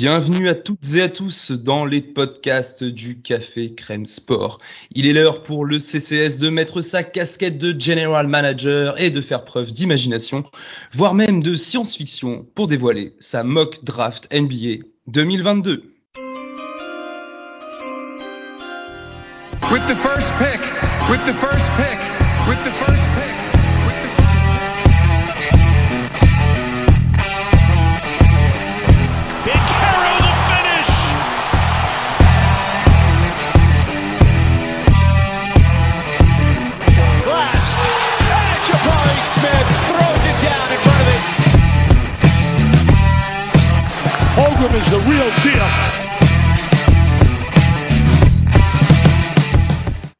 Bienvenue à toutes et à tous dans les podcasts du Café Crème Sport. Il est l'heure pour le CCS de mettre sa casquette de General Manager et de faire preuve d'imagination, voire même de science-fiction pour dévoiler sa mock draft NBA 2022. With the first pick, with the first pick, with the first is the real deal.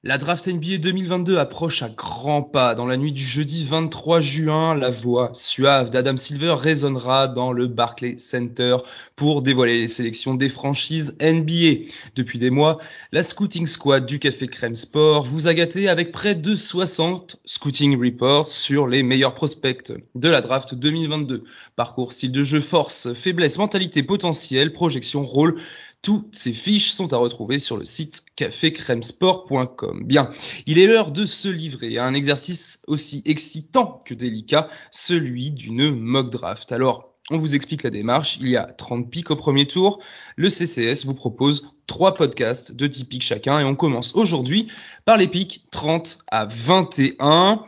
La draft NBA 2022 approche à grands pas. Dans la nuit du jeudi 23 juin, la voix suave d'Adam Silver résonnera dans le Barclays Center pour dévoiler les sélections des franchises NBA. Depuis des mois, la scouting squad du Café Crème Sport vous a gâté avec près de 60 scouting reports sur les meilleurs prospects de la draft 2022. Parcours, style de jeu, force, faiblesse, mentalité potentielle, projection, rôle, toutes ces fiches sont à retrouver sur le site cafécremesport.com. Bien, il est l'heure de se livrer à un exercice aussi excitant que délicat, celui d'une mock draft. Alors, on vous explique la démarche. Il y a 30 pics au premier tour. Le CCS vous propose trois podcasts de 10 pics chacun et on commence aujourd'hui par les pics 30 à 21.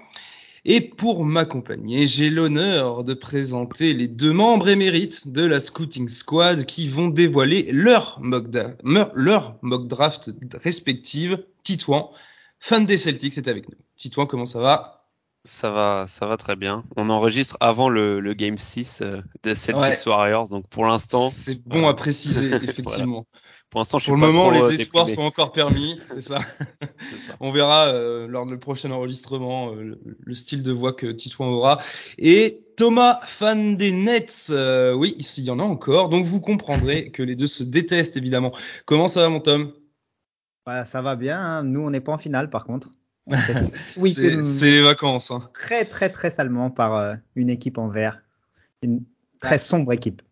Et pour m'accompagner, j'ai l'honneur de présenter les deux membres émérites de la Scouting Squad qui vont dévoiler leur mock, leur mock draft respective. Titouan, fan des Celtics, est avec nous. Titouan, comment ça va? Ça va, ça va très bien. On enregistre avant le, Game 6 euh, des Celtics Warriors, donc pour l'instant. C'est bon à préciser, effectivement. Pour l'instant, Pour le moment, les euh, espoirs sont encore permis, c'est ça. On verra euh, lors du prochain enregistrement euh, le, style de voix que Titouan aura. Et Thomas, fan des Nets, oui, ici il y en a encore, donc vous comprendrez que les deux se détestent évidemment. Comment ça va, mon Tom? Bah, Ça va bien. Hein. Nous, on n'est pas en finale, par contre. c'est les vacances. Hein. Très, très, très salement par une équipe en vert. Une très sombre équipe.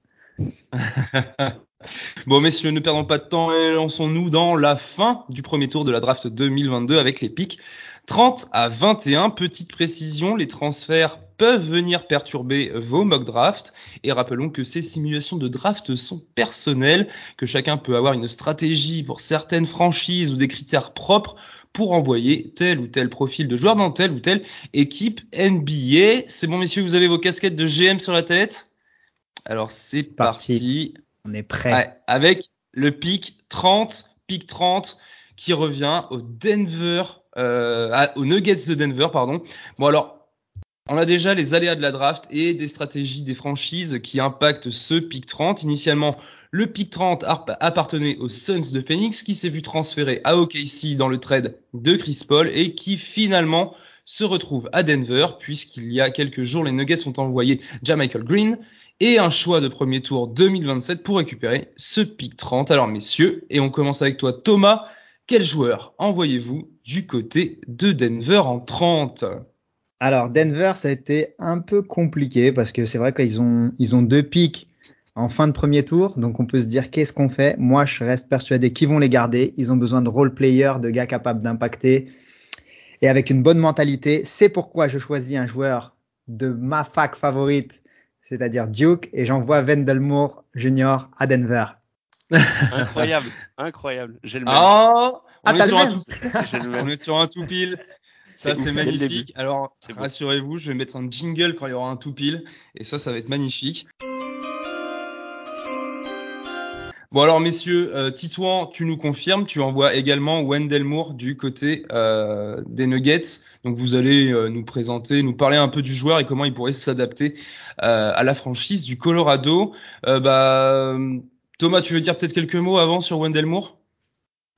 Bon, messieurs, ne perdons pas de temps et lançons-nous dans la fin du premier tour de la draft 2022 avec les pics 30 à 21. Petite précision, les transferts peuvent venir perturber vos mock drafts. Et rappelons que ces simulations de draft sont personnelles, que chacun peut avoir une stratégie pour certaines franchises ou des critères propres pour envoyer tel ou tel profil de joueur dans telle ou telle équipe NBA. C'est bon, messieurs, vous avez vos casquettes de GM sur la tête? Alors c'est parti. On est prêt. avec le pic 30, pic 30 qui revient au Denver, euh, aux Nuggets de Denver, pardon. Bon alors, on a déjà les aléas de la draft et des stratégies des franchises qui impactent ce pic 30. Initialement, le pic 30 appartenait aux Suns de Phoenix qui s'est vu transférer à OKC dans le trade de Chris Paul et qui finalement se retrouve à Denver puisqu'il y a quelques jours les Nuggets ont envoyé Jamichael Green et un choix de premier tour 2027 pour récupérer ce pic 30. Alors messieurs, et on commence avec toi Thomas, quel joueur envoyez-vous du côté de Denver en 30 Alors Denver, ça a été un peu compliqué parce que c'est vrai qu'ils ont, ils ont deux pics en fin de premier tour, donc on peut se dire qu'est-ce qu'on fait? Moi, je reste persuadé qu'ils vont les garder. Ils ont besoin de role players, de gars capables d'impacter et avec une bonne mentalité. C'est pourquoi je choisis un joueur de ma fac favorite c'est-à-dire Duke, et j'envoie Wendell Moore Jr. à Denver. incroyable, incroyable. J'ai le même. Oh, on, est sur un tout... on est sur un tout pile. Ça, c'est magnifique. Alors, rassurez-vous, je vais mettre un jingle quand il y aura un tout pile. Et ça, ça va être magnifique. Bon alors messieurs, euh, Titouan, tu nous confirmes, tu envoies également Wendell Moore du côté euh, des Nuggets. Donc vous allez euh, nous présenter, nous parler un peu du joueur et comment il pourrait s'adapter euh, à la franchise du Colorado. bah, Thomas, tu veux dire peut-être quelques mots avant sur Wendell Moore?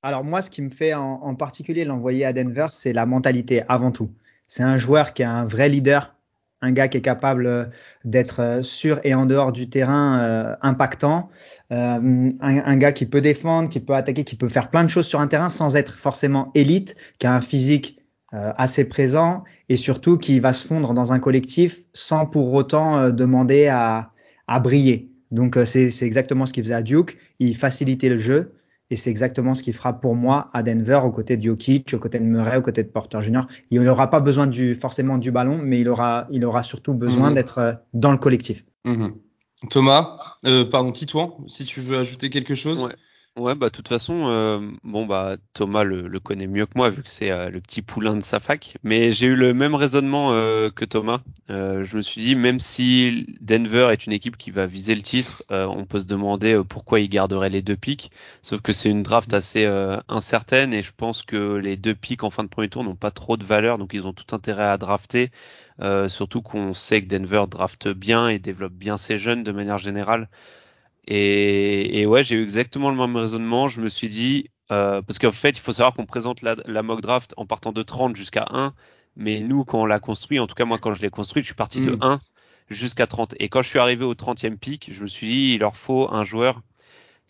Alors moi, ce qui me fait en, en particulier l'envoyer à Denver, c'est la mentalité avant tout. C'est un joueur qui est un vrai leader, un gars qui est capable euh, d'être euh, sur et en dehors du terrain euh, impactant, un, gars qui peut défendre, qui peut attaquer, qui peut faire plein de choses sur un terrain sans être forcément élite, qui a un physique assez présent et surtout qui va se fondre dans un collectif sans pour autant demander à, à, briller. Donc c'est exactement ce qu'il faisait à Duke, il facilitait le jeu et c'est exactement ce qu'il fera pour moi à Denver, aux côtés de Jokic, aux côtés de Murray, aux côtés de Porter Jr. Il n'aura pas besoin du, forcément du ballon, mais il aura, il aura surtout besoin mmh. d'être euh, dans le collectif. Mmh. Thomas, euh, pardon, Titouan, si tu veux ajouter quelque chose. Ouais. Ouais, bah de toute façon, euh, bon bah Thomas le, le, connaît mieux que moi vu que c'est euh, le petit poulain de sa fac. Mais j'ai eu le même raisonnement euh, que Thomas. Euh, je me suis dit même si Denver est une équipe qui va viser le titre, euh, on peut se demander pourquoi il garderait les deux pics. Sauf que c'est une draft assez incertaine et je pense que les deux pics en fin de premier tour n'ont pas trop de valeur, donc ils ont tout intérêt à drafter. surtout qu'on sait que Denver drafte bien et développe bien ses jeunes de manière générale. Et, et ouais, j'ai eu exactement le même raisonnement. Je me suis dit, euh, parce qu'en fait, il faut savoir qu'on présente la, la, mock draft en partant de 30 jusqu'à 1, mais nous, quand on l'a construit, en tout cas moi, quand je l'ai construit, je suis parti mm. de 1 jusqu'à 30. Et quand je suis arrivé au 30e pic, je me suis dit, il leur faut un joueur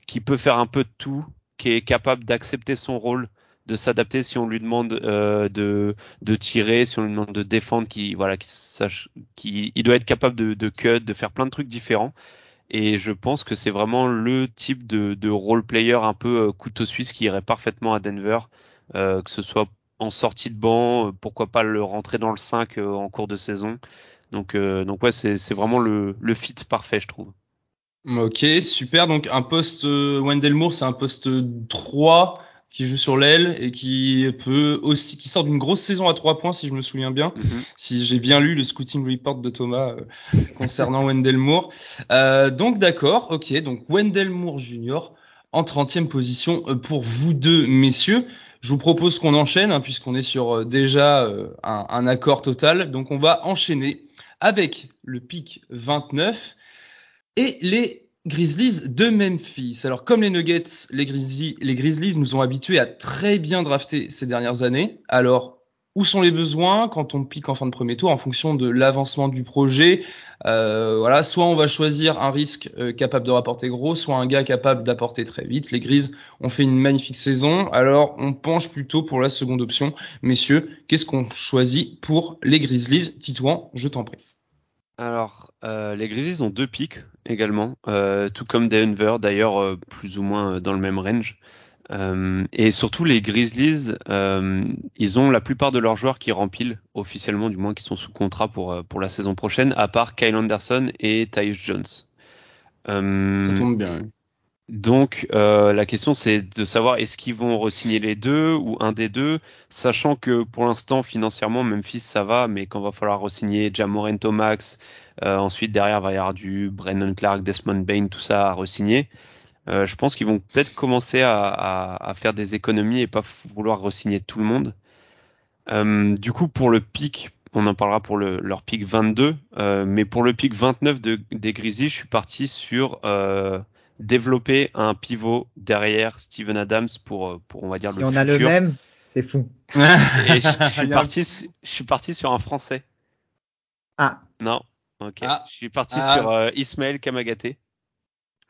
qui peut faire un peu de tout, qui est capable d'accepter son rôle, de s'adapter si on lui demande euh, de, de tirer, si on lui demande de défendre, qui voilà, qui sache, qui il doit être capable de, de cut, de faire plein de trucs différents. Et je pense que c'est vraiment le type de, de role player un peu euh, couteau suisse qui irait parfaitement à Denver, euh, que ce soit en sortie de banc, euh, pourquoi pas le rentrer dans le 5 euh, en cours de saison. Donc, euh, donc ouais, c'est vraiment le, le fit parfait, je trouve. Ok, super. Donc un poste Wendell Moore, c'est un poste 3 qui joue sur l'aile et qui peut aussi qui sort d'une grosse saison à trois points si je me souviens bien. Mm -hmm. si j'ai bien lu le scouting report de Thomas euh, concernant Wendell Moore. Euh, donc d'accord ok. Donc Wendell Moore Junior en 30e position euh, pour vous deux messieurs. Je vous propose qu'on enchaîne hein, puisqu'on est sur euh, déjà un, un, accord total. Donc on va enchaîner avec le pic 29 et les Grizzlies de Memphis. Alors comme les Nuggets, les Grizzlies, les Grizzlies nous ont habitués à très bien drafter ces dernières années. Alors où sont les besoins quand on pique en fin de premier tour en fonction de l'avancement du projet? Euh, Voilà, soit on va choisir un risque euh, capable de rapporter gros, soit un gars capable d'apporter très vite. Les Grizzlies ont fait une magnifique saison, alors on penche plutôt pour la seconde option. Messieurs, qu'est-ce qu'on choisit pour les Grizzlies? Titouan, je t'en prie. Alors, euh, les Grizzlies ont deux pics également, euh, tout comme Denver, d'ailleurs euh, plus ou moins dans le même range. Euh, et surtout, les Grizzlies, euh, ils ont la plupart de leurs joueurs qui remplissent officiellement, du moins qui sont sous contrat pour, pour la saison prochaine, à part Kyle Anderson et Tyus Jones. Ça tombe bien. Donc euh, la question c'est de savoir est-ce qu'ils vont re-signer les deux ou un des deux, sachant que pour l'instant financièrement Memphis ça va, mais quand va falloir re-signer Jamorant Max, euh, ensuite derrière va y avoir du Brandon Clark, Desmond Bain, tout ça à re-signer. Euh, je pense qu'ils vont peut-être commencer à, à, à, faire des économies et pas vouloir re-signer tout le monde. Euh, du coup pour le pic, on en parlera pour le, leur pic 22, euh, mais pour le pic 29 de, des Grizzlies, je suis parti sur développer un pivot derrière Steven Adams pour, pour on va dire si le on futur. a le même, c'est fou. Et je, je, suis parti, je suis parti sur un français. Ah. Non. Ok. Ah. Je suis parti Ah. sur euh, Ismaël Kamagaté.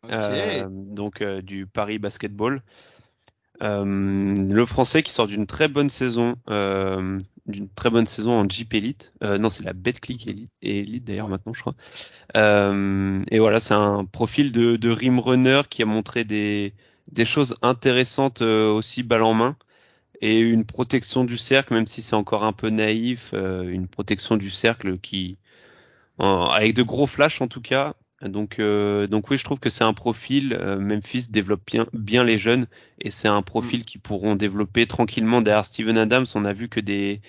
Ok. Euh, donc euh, du Paris Basketball. Euh, le français qui sort d'une très bonne saison, euh, d'une très bonne saison en Jeep Elite. Euh, non, c'est la BetClick Elite, Elite d'ailleurs maintenant, je crois. Euh, et voilà, c'est un profil de, de rim runner qui a montré des, choses intéressantes euh, aussi balle en main et une protection du cercle, même si c'est encore un peu naïf, une protection du cercle qui, avec de gros flashs en tout cas, donc, euh, donc oui, je trouve que c'est un profil. Euh, Memphis développe bien, bien les jeunes et c'est un profil mm. qui pourront développer tranquillement derrière Steven Adams. On a vu que des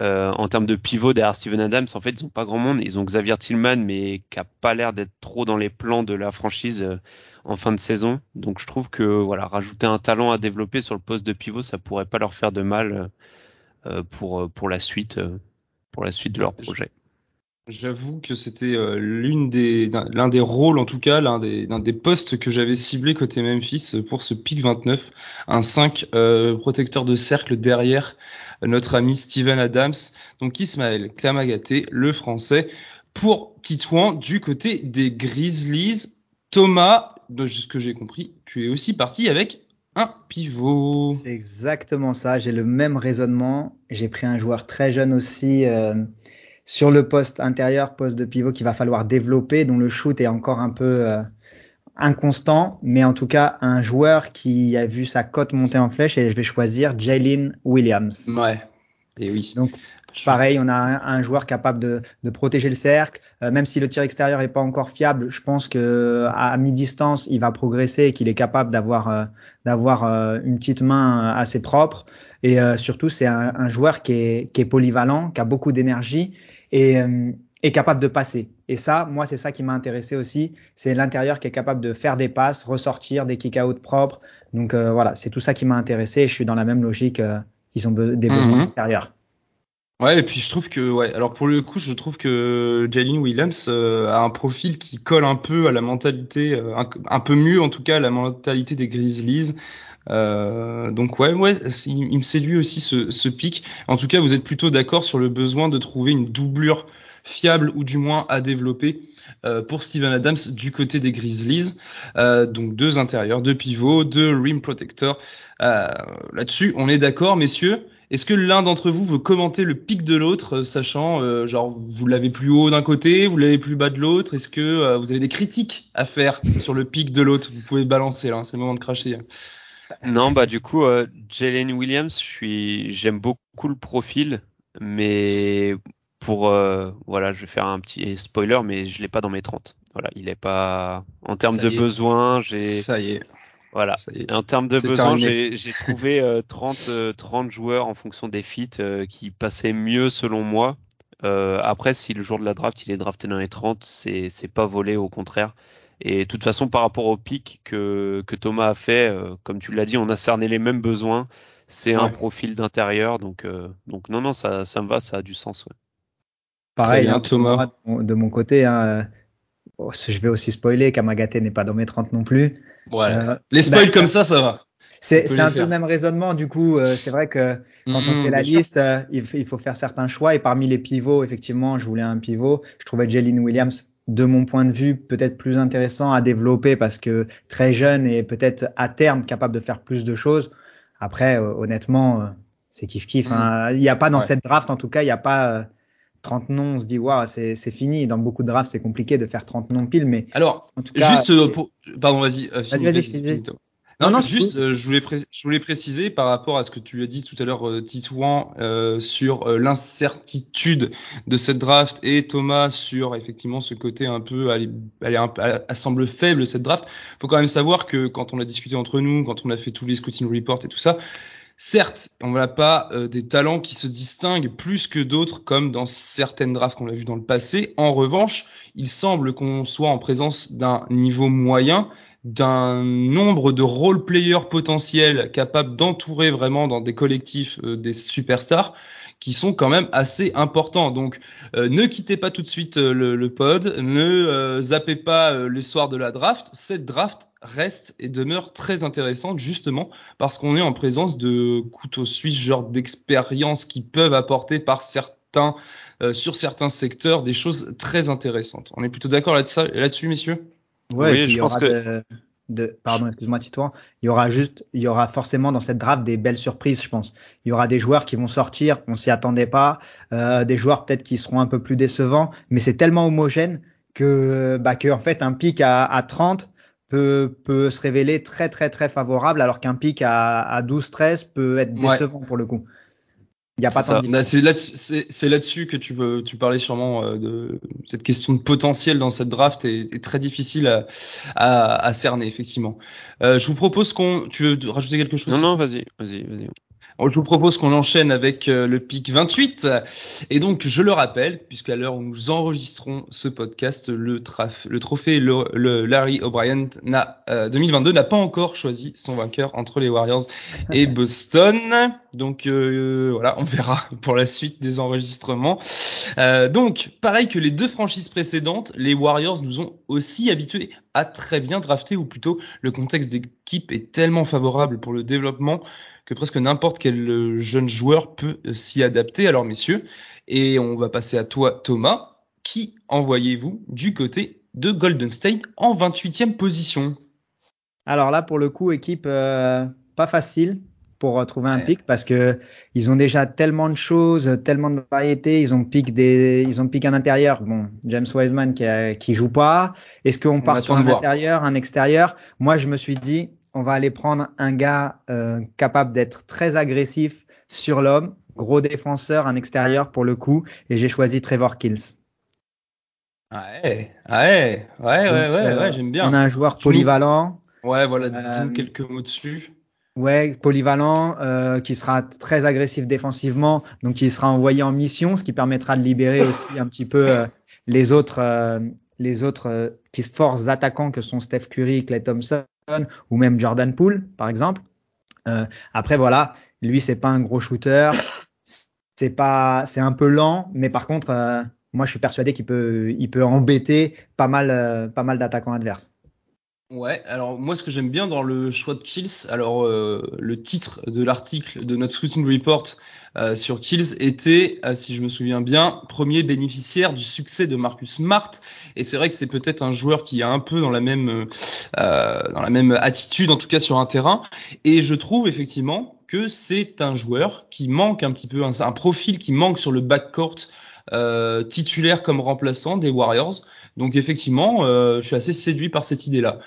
Euh, en termes de pivot derrière Steven Adams, en fait, ils ont pas grand monde. Ils ont Xavier Tillman, mais qui a pas l'air d'être trop dans les plans de la franchise euh, en fin de saison. Donc, je trouve que voilà, rajouter un talent à développer sur le poste de pivot, ça pourrait pas leur faire de mal euh, pour pour la suite, pour la suite de leur projet. J'avoue que c'était l'une des l'un des rôles en tout cas l'un des des postes que j'avais ciblé côté Memphis pour ce pick 29 un 5 protecteur de cercle derrière notre ami Steven Adams, donc Ismaël Klamagaté, le français, pour Titouan du côté des Grizzlies. Thomas, de ce que j'ai compris, tu es aussi parti avec un pivot. C'est exactement ça, j'ai le même raisonnement. J'ai pris un joueur très jeune aussi euh, sur le poste intérieur, poste de pivot qu'il va falloir développer, dont le shoot est encore un peu... Euh, inconstant, mais en tout cas un joueur qui a vu sa cote monter en flèche et je vais choisir Jalen Williams. Ouais. Et oui. Donc pareil, on a un, joueur capable de, de, protéger le cercle, euh, même si le tir extérieur est pas encore fiable. Je pense que à mi-distance, il va progresser et qu'il est capable d'avoir euh, d'avoir euh, une petite main assez propre. Et surtout, c'est un, un, joueur qui est, qui est polyvalent, qui a beaucoup d'énergie et est capable de passer. Et ça, moi, c'est ça qui m'a intéressé aussi. C'est l'intérieur qui est capable de faire des passes, ressortir des kick-out propres. Donc euh, voilà, c'est tout ça qui m'a intéressé. Je suis dans la même logique. Euh, ils ont des besoins mhm. intérieurs. Ouais, et puis je trouve que, ouais, alors pour le coup, je trouve que Jalen Williams euh, a un profil qui colle un peu à la mentalité, un, peu mieux en tout cas à la mentalité des Grizzlies. Donc ouais, ouais, il, me séduit aussi ce, pic. En tout cas, vous êtes plutôt d'accord sur le besoin de trouver une doublure fiable ou du moins à développer euh, pour Steven Adams du côté des Grizzlies. Euh, donc deux intérieurs, deux pivots, deux rim protectors. Euh, là-dessus, on est d'accord, messieurs. Est-ce que l'un d'entre vous veut commenter le pic de l'autre, sachant, genre, vous l'avez plus haut d'un côté, vous l'avez plus bas de l'autre? Est-ce que vous avez des critiques à faire sur le pic de l'autre? Vous pouvez balancer là, c'est le moment de cracher. Non, bah du coup, Jalen Williams, je suis, j'aime beaucoup le profil, mais pour euh, voilà, je vais faire un petit spoiler, mais je l'ai pas dans mes 30. Voilà, il est pas en termes de besoins, j'ai ça y est. Voilà. En termes de besoins, j'ai trouvé 30 euh, 30 euh, joueurs en fonction des feats qui passaient mieux selon moi. après, si le jour de la draft, il est drafté dans les 30, c'est c'est pas volé, au contraire. Et de toute façon, par rapport au pic que, que Thomas a fait, comme tu l'as dit, on a cerné les mêmes besoins. C'est un profil d'intérieur, donc donc non non, ça ça me va, ça a du sens. Ouais. Pareil, hein, Thomas. De, mon, côté, hein, oh, je vais aussi spoiler, Kamagaté n'est pas dans mes 30 non plus. Ouais. Euh, les spoils bah, comme ça, ça va. C'est un peu le même raisonnement. Du coup, euh, c'est vrai que quand on mmh, fait la liste, euh, il, faut faire certains choix. Et parmi les pivots, effectivement, je voulais un pivot. Je trouvais Jalen Williams, de mon point de vue, peut-être plus intéressant à développer parce que très jeune et peut-être à terme capable de faire plus de choses. Après, honnêtement, c'est kiff kiff. Mmh. Hein. Il n'y a pas dans cette draft, en tout cas, il n'y a pas 30 noms, on se dit, waouh, c'est, fini. Dans beaucoup de drafts, c'est compliqué de faire 30 noms pile, mais. Alors, en tout cas, juste euh, pour, pardon, vas-y. Euh, vas-y, vas-y, Non, non, juste, euh, je, voulais je voulais préciser par rapport à ce que tu as dit tout à l'heure, Titouan, sur l'incertitude de cette draft et Thomas sur effectivement ce côté un peu, elle, elle, elle, semble faible cette draft. Faut quand même savoir que quand on a discuté entre nous, quand on a fait tous les scouting reports et tout ça, Certes, on n'a pas euh, des talents qui se distinguent plus que d'autres comme dans certaines drafts qu'on a vu dans le passé. En revanche, il semble qu'on soit en présence d'un niveau moyen, d'un nombre de role players potentiels capables d'entourer vraiment dans des collectifs euh, des superstars qui sont quand même assez importants. Donc, euh, ne quittez pas tout de suite le, pod, ne zappez pas les soirs de la draft. Cette draft reste et demeure très intéressante justement parce qu'on est en présence de couteaux suisses, genre d'expériences qui peuvent apporter par certains euh, sur certains secteurs des choses très intéressantes. On est plutôt d'accord là-dessus, messieurs? Ouais, oui, je pense que de, pardon, excuse-moi Titouan, il y aura juste, il y aura forcément dans cette draft des belles surprises, je pense. Il y aura des joueurs qui vont sortir, on s'y attendait pas, euh, des joueurs peut-être qui seront un peu plus décevants, mais c'est tellement homogène que, bah, que en fait un pic à, à 30 peut, peut se révéler très très très favorable, alors qu'un pic à, à 12-13 peut être décevant pour le coup. Il y a pas tant bah, C'est là-dessus que tu, veux, tu parlais sûrement euh, de cette question de potentiel dans cette draft est, est très difficile à, à, à cerner effectivement. Euh, je vous propose qu'on. Tu veux rajouter quelque chose? Non non vas-y vas-y vas-y. Je vous propose qu'on enchaîne avec euh, le pic 28. Et donc, je le rappelle, puisqu'à l'heure où nous enregistrons ce podcast, le, traf- le trophée le, le Larry O'Brien n'a, euh, 2022 n'a pas encore choisi son vainqueur entre les Warriors et Boston. Donc euh, voilà, on verra pour la suite des enregistrements. Euh, donc, pareil que les deux franchises précédentes, les Warriors nous ont aussi habitués à très bien drafter, ou plutôt le contexte d'équipe est tellement favorable pour le développement que presque n'importe quel euh, jeune joueur peut euh, s'y adapter. Alors messieurs, et on va passer à toi Thomas, qui envoyez-vous du côté de Golden State en 28e position? Alors là, pour le coup, équipe euh, pas facile pour trouver un Ouais. pic parce que ils ont déjà tellement de choses, tellement de variétés. Ils ont pic des, ils ont pic un intérieur. Bon, James Wiseman qui, a- qui joue pas. Est-ce qu'on part sur un voir. intérieur, un extérieur? Moi, je me suis dit, on va aller prendre un gars euh, capable d'être très agressif sur l'homme, gros défenseur, un extérieur pour le coup, et j'ai choisi Trevor Kills. Ouais, ouais, ouais, ouais, ouais, euh, ouais, j'aime bien. On a un joueur polyvalent. Ouais, voilà, Euh, quelques mots dessus. Ouais, polyvalent, euh, qui sera très agressif défensivement, donc qui sera envoyé en mission, ce qui permettra de libérer aussi un petit peu euh, les autres, euh, les autres euh, qui forces attaquants que sont Steph Curry, Clay Thompson ou même Jordan Poole, par exemple. Euh, après voilà, lui c'est pas un gros shooter, c'est pas, c'est un peu lent, mais par contre, euh, moi je suis persuadé qu'il peut, il peut embêter pas mal, pas mal d'attaquants adverses. Ouais, alors moi ce que j'aime bien dans le choix de Kills, alors euh, le titre de l'article de notre scouting report euh, sur Kills était, euh, si je me souviens bien, premier bénéficiaire du succès de Marcus Smart. Et c'est vrai que c'est peut-être un joueur qui est un peu dans la même dans la même attitude, en tout cas sur un terrain. Et je trouve effectivement que c'est un joueur qui manque un petit peu, un, profil qui manque sur le backcourt titulaire comme remplaçant des Warriors. Donc effectivement, euh, je suis assez séduit par cette idée-là.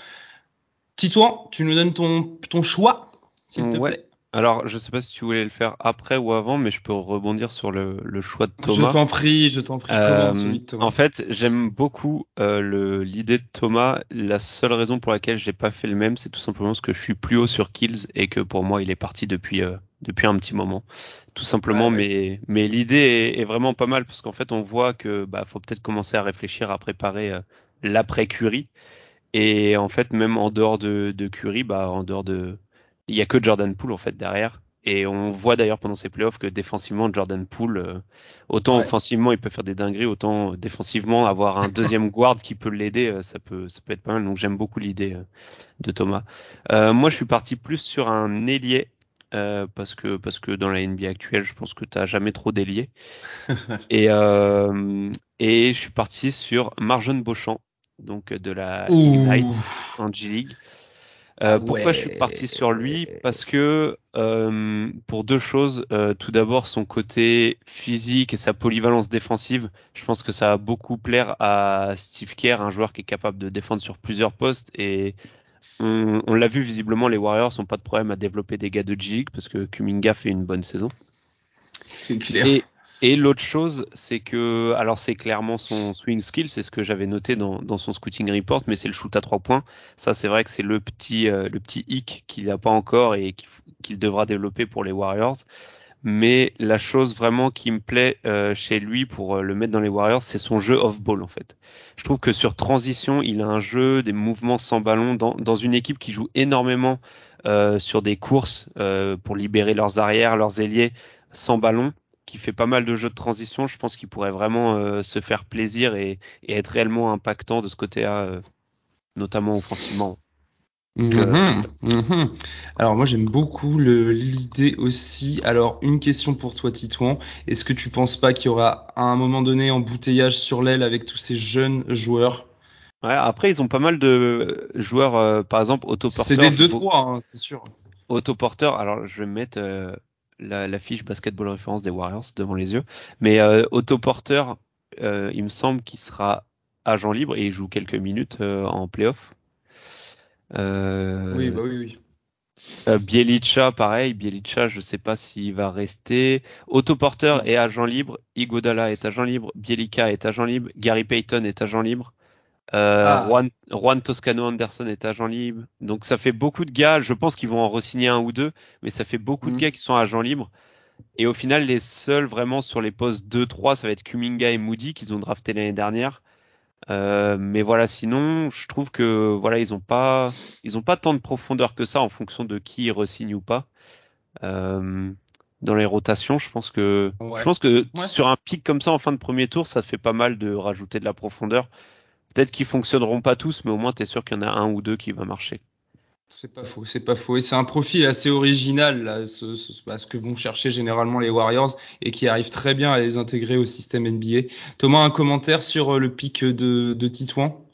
Titouan, tu nous donnes ton, ton choix, s'il te Ouais. plaît. Alors, je sais pas si tu voulais le faire après ou avant, mais je peux rebondir sur le, le choix de Je Thomas. t'en prie, je t'en prie. Euh, Commande celui de Thomas. en fait, j'aime beaucoup euh, l'idée de Thomas. La seule raison pour laquelle j'ai pas fait le même, c'est tout simplement parce que je suis plus haut sur Kills et que pour moi, il est parti depuis euh, depuis un petit moment, tout simplement. Ouais, Mais mais l'idée est, est vraiment pas mal parce qu'en fait, on voit que bah faut peut-être commencer à réfléchir à préparer euh, l'après Curry. Et en fait, même en dehors de, de Curry, bah en dehors de, il y a que Jordan Poole en fait derrière. Et on voit d'ailleurs pendant ces playoffs que défensivement, Jordan Poole, euh, autant Ouais. offensivement, il peut faire des dingueries, autant défensivement, avoir un deuxième guard qui peut l'aider, euh, ça peut, ça peut être pas mal. Donc j'aime beaucoup l'idée euh, de Thomas. Euh, moi, je suis parti plus sur un ailier. Euh, parce que parce que dans la NBA actuelle, je pense que t'as jamais trop d'ailier. et euh, et je suis parti sur Marjon Beauchamp, donc de la Ignite en G League. Euh, Ah pourquoi je suis parti sur lui? Parce que euh, pour deux choses. Euh, tout d'abord, son côté physique et sa polyvalence défensive. Je pense que ça va beaucoup plaire à Steve Kerr, un joueur qui est capable de défendre sur plusieurs postes. Et on, on l'a vu visiblement, les Warriors n'ont pas de problème à développer des gars de G parce que Kuminga fait une bonne saison. C'est clair. Et, et l'autre chose, c'est que, alors c'est clairement son swing skill, c'est ce que j'avais noté dans, dans son scouting report, mais c'est le shoot à trois points. Ça, c'est vrai que c'est le petit, euh, le petit hic qu'il n'a pas encore et qu'il qu'il devra développer pour les Warriors. Mais la chose vraiment qui me plaît euh, chez lui pour euh, le mettre dans les Warriors, c'est son jeu off-ball en fait. Je trouve que sur transition, il a un jeu, des mouvements sans ballon dans, dans une équipe qui joue énormément euh, sur des courses euh, pour libérer leurs arrières, leurs ailiers sans ballon qui fait pas mal de jeux de transition, je pense qu'il pourrait vraiment euh, se faire plaisir et, et, être réellement impactant de ce côté-là, notamment offensivement. Mmh, mmh. Alors moi j'aime beaucoup l'idée aussi. Alors une question pour toi Titouan, est-ce que tu penses pas qu'il y aura à un moment donné embouteillage sur l'aile avec tous ces jeunes joueurs? Ouais, après ils ont pas mal de joueurs, euh, par exemple autoporteur. C'est des 2-3, hein, c'est sûr. Autoporteur, alors je vais mettre euh, la, la, fiche basketball référence des Warriors devant les yeux. Mais euh, autoporteur, euh, il me semble qu'il sera agent libre et il joue quelques minutes euh, en playoff. Oui, bah oui, oui. Euh, Bielicha, pareil. Bielicha, je sais pas s'il va rester. Autoporteur est agent libre. Igodala est agent libre. Bielica est agent libre. Gary Payton est agent libre. Euh, Ah. Juan, Juan Toscano Anderson est agent libre. Donc ça fait beaucoup de gars. Je pense qu'ils vont en re-signer un ou deux, mais ça fait beaucoup de Mhm. gars qui sont agents libres. Et au final, les seuls vraiment sur les postes 2-3, ça va être Kuminga et Moody qu'ils ont drafté l'année dernière. Euh, mais voilà, sinon, je trouve que voilà, ils ont pas, ils ont pas tant de profondeur que ça en fonction de qui ils re-signent ou pas. Euh, dans les rotations, je pense que, Ouais. je pense que Ouais. sur un pic comme ça en fin de premier tour, ça fait pas mal de rajouter de la profondeur. Peut-être qu'ils fonctionneront pas tous, mais au moins t'es sûr qu'il y en a un ou deux qui va marcher. C'est pas faux, c'est pas faux. Et c'est un profil assez original, là, ce, ce- bah, ce que vont chercher généralement les Warriors et qui arrive très bien à les intégrer au système NBA. Thomas, un commentaire sur euh, le pic de, de Titouan?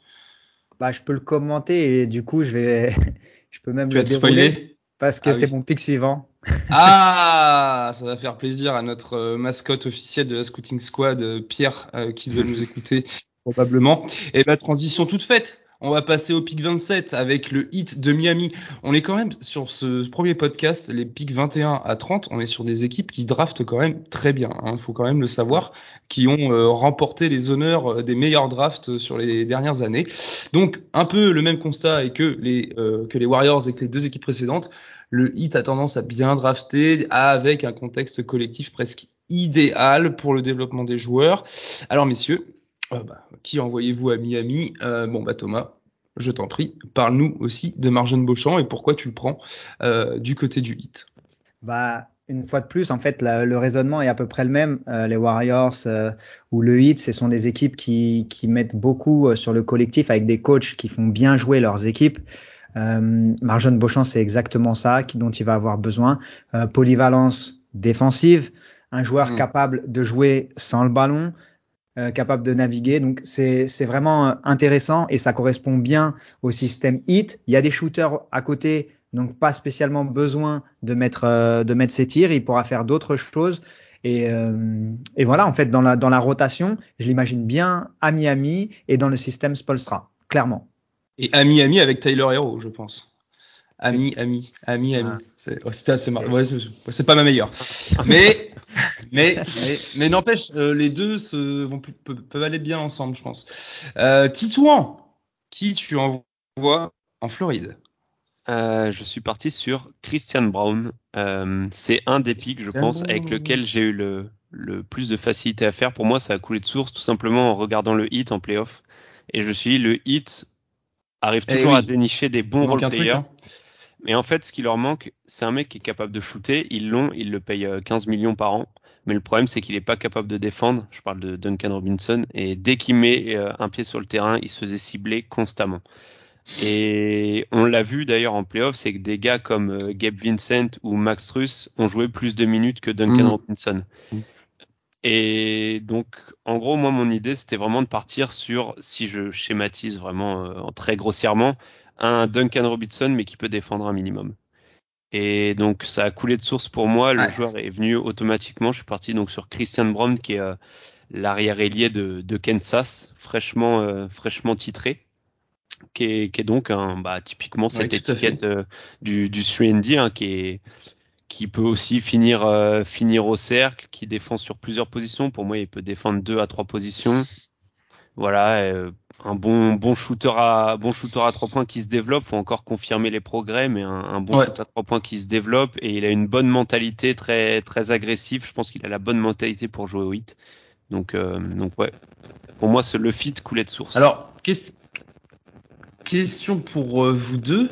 Bah, je peux le commenter et du coup, je vais, je peux même Tu le dérouler spoiler? parce que Ah c'est oui. mon pic suivant. Ah, ça va faire plaisir à notre euh, mascotte officielle de la Scouting Squad, euh, Pierre, euh, qui doit nous écouter probablement. Et bah, transition toute faite. On va passer au pic 27 avec le hit de Miami. On est quand même sur ce premier podcast, les pics 21 à 30, on est sur des équipes qui draftent quand même très bien. Il faut quand même le savoir, qui ont euh, remporté les honneurs euh, des meilleurs drafts sur les dernières années. Donc un peu le même constat et que les euh, que les Warriors et que les deux équipes précédentes le hit a tendance à bien drafter avec un contexte collectif presque idéal pour le développement des joueurs. Alors messieurs, euh, bah, qui envoyez-vous à Miami? Euh, Bon bah Thomas, je t'en prie, parle-nous aussi de Marjon Beauchamp et pourquoi tu le prends euh, du côté du hit. Bah, une fois de plus, en fait, la- le raisonnement est à peu près le même. Euh, les Warriors euh, ou le Heat, ce sont des équipes qui, qui mettent beaucoup euh, sur le collectif avec des coachs qui font bien jouer leurs équipes. Euh, Marjon Beauchamp, c'est exactement ça qui, dont il va avoir besoin. Euh, polyvalence défensive, un joueur Mm. capable de jouer sans le ballon, euh, capable de naviguer. Donc c'est c'est vraiment euh, intéressant et ça correspond bien au système hit. Il y a des shooters à côté, donc pas spécialement besoin de mettre euh, de mettre ses tirs. Il pourra faire d'autres choses. Et, euh, et voilà, en fait, dans la dans la rotation, je l'imagine bien à Miami et dans le système Spolstra, clairement. Et ami ami avec Tyler Hero, je pense. Ami ami ami ami. Ah. C'est oh, c'était assez marrant. Ouais, c'est- c'est pas ma meilleure. Mais mais mais, mais n'empêche, euh, les deux se, vont plus- peuvent, peuvent aller bien ensemble, je pense. Euh, Titouan, qui tu envoies en Floride? Euh, je suis parti sur Christian Brown. Euh, c'est un des pics, je pense, avec lequel j'ai eu le, le plus de facilité à faire. Pour moi, ça a coulé de source, tout simplement en regardant le hit en playoff. Et je me suis dit, le hit arrive Eh toujours oui. à dénicher des bons truc, role-players. hein. Mais en fait, ce qui leur manque, c'est un mec qui est capable de shooter. Ils l'ont, ils le payent euh, 15 millions par an. Mais le problème, c'est qu'il n'est pas capable de défendre. Je parle de Duncan Robinson. Et dès qu'il met euh, un pied sur le terrain, il se faisait cibler constamment. Et on l'a vu d'ailleurs en playoff, c'est que des gars comme euh, Gabe Vincent ou Max Truss ont joué plus de minutes que Duncan Mm. Robinson. Mm. Et donc, en gros, moi, mon idée, c'était vraiment de partir sur, si je schématise vraiment euh, en très grossièrement, un Duncan Robinson, mais qui peut défendre un minimum. Et donc, ça a coulé de source pour moi. Le Ouais. joueur est venu automatiquement. Je suis parti donc sur Christian Brown, qui est euh, l'arrière ailier de, de Kansas, fraîchement, euh, fraîchement titré, qui est, qui est donc un, bah, typiquement cette Ouais, étiquette euh, du, du 3D, hein, qui est qui peut aussi finir finir au cercle, qui défend sur plusieurs positions. Pour moi, il peut défendre deux à trois positions. Voilà, un bon bon shooter à bon shooter à trois points qui se développe. Faut encore confirmer les progrès, mais un, un bon Ouais. shooter à trois points qui se développe et il a une bonne mentalité, très très agressif. Je pense qu'il a la bonne mentalité pour jouer au hit. Donc euh, donc ouais, pour moi, c'est le fit coulé de source. Alors, qu'est-ce- question pour euh, vous deux.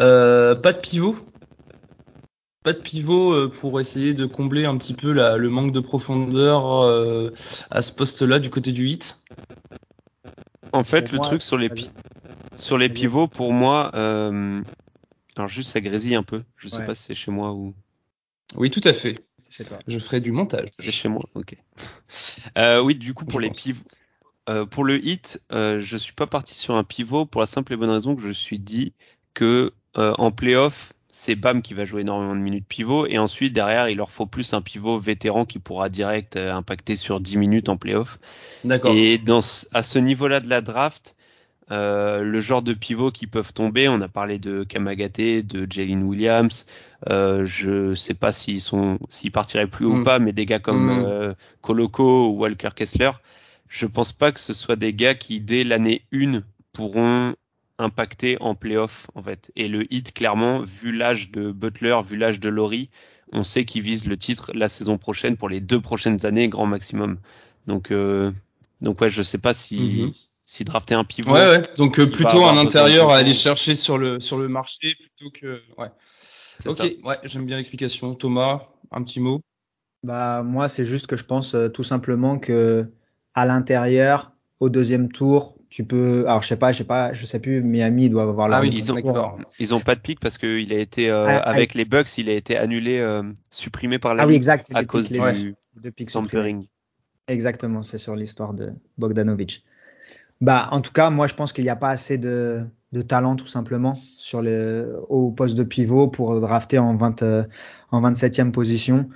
Euh, pas de pivot Pas de pivot pour essayer de combler un petit peu la- le manque de profondeur à ce poste-là du côté du hit En fait, Pour le moi, truc sur les vas-y. pi- sur les Vas-y. pivots, pour moi, euh, alors juste ça grésille un peu. Je sais Ouais. pas si c'est chez moi ou Oui, tout à fait. C'est chez toi. Je ferai du montage. c'est chez moi. Ok. Euh, oui, du coup pour Je les pense. pivots, euh, pour le hit, euh, je suis pas parti sur un pivot pour la simple et bonne raison que je me suis dit que euh, en playoff, c'est Bam qui va jouer énormément de minutes pivot et ensuite derrière il leur faut plus un pivot vétéran qui pourra direct euh, impacter sur 10 minutes en playoff. D'accord. Et dans ce- à ce niveau-là de la draft, euh, le genre de pivots qui peuvent tomber, on a parlé de Kamagate, de Jalen Williams. Euh, je sais pas s'ils sont, s'ils partiraient plus haut Mm. ou pas, mais des gars comme Mm. euh, Koloko ou Walker Kessler, je pense pas que ce soit des gars qui dès l'année 1 pourront impacter en playoff en fait. Et le hit clairement, vu l'âge de Butler, vu l'âge de Laurie, on sait qu'ils visent le titre la saison prochaine pour les deux prochaines années grand maximum. Donc euh, donc ouais, je sais pas si Mhm. si drafter un pivot. Ouais, ouais. Donc euh, plutôt un intérieur à aller chercher sur le sur le marché plutôt que. Ouais. c'est Ok. ça. Ouais, j'aime bien l'explication. Thomas, un petit mot. Bah, moi, c'est juste que je pense euh, tout simplement que à l'intérieur, au deuxième tour, tu peux. Alors, je sais pas, je sais pas, je sais plus. Miami doit avoir leur Ah oui, ils ont-. Ils ont pas de pic parce que il a été euh, Ah, ah, avec les Bucks, il a été annulé, euh, supprimé par la Ah oui, exact. à cause pics, du les deux pics tampering. Exactement, c'est sur l'histoire de Bogdanovic. Bah, en tout cas, moi, je pense qu'il n'y a pas assez de, de talent, tout simplement, sur le, au poste de pivot pour drafter en, 20, euh, en 27e position.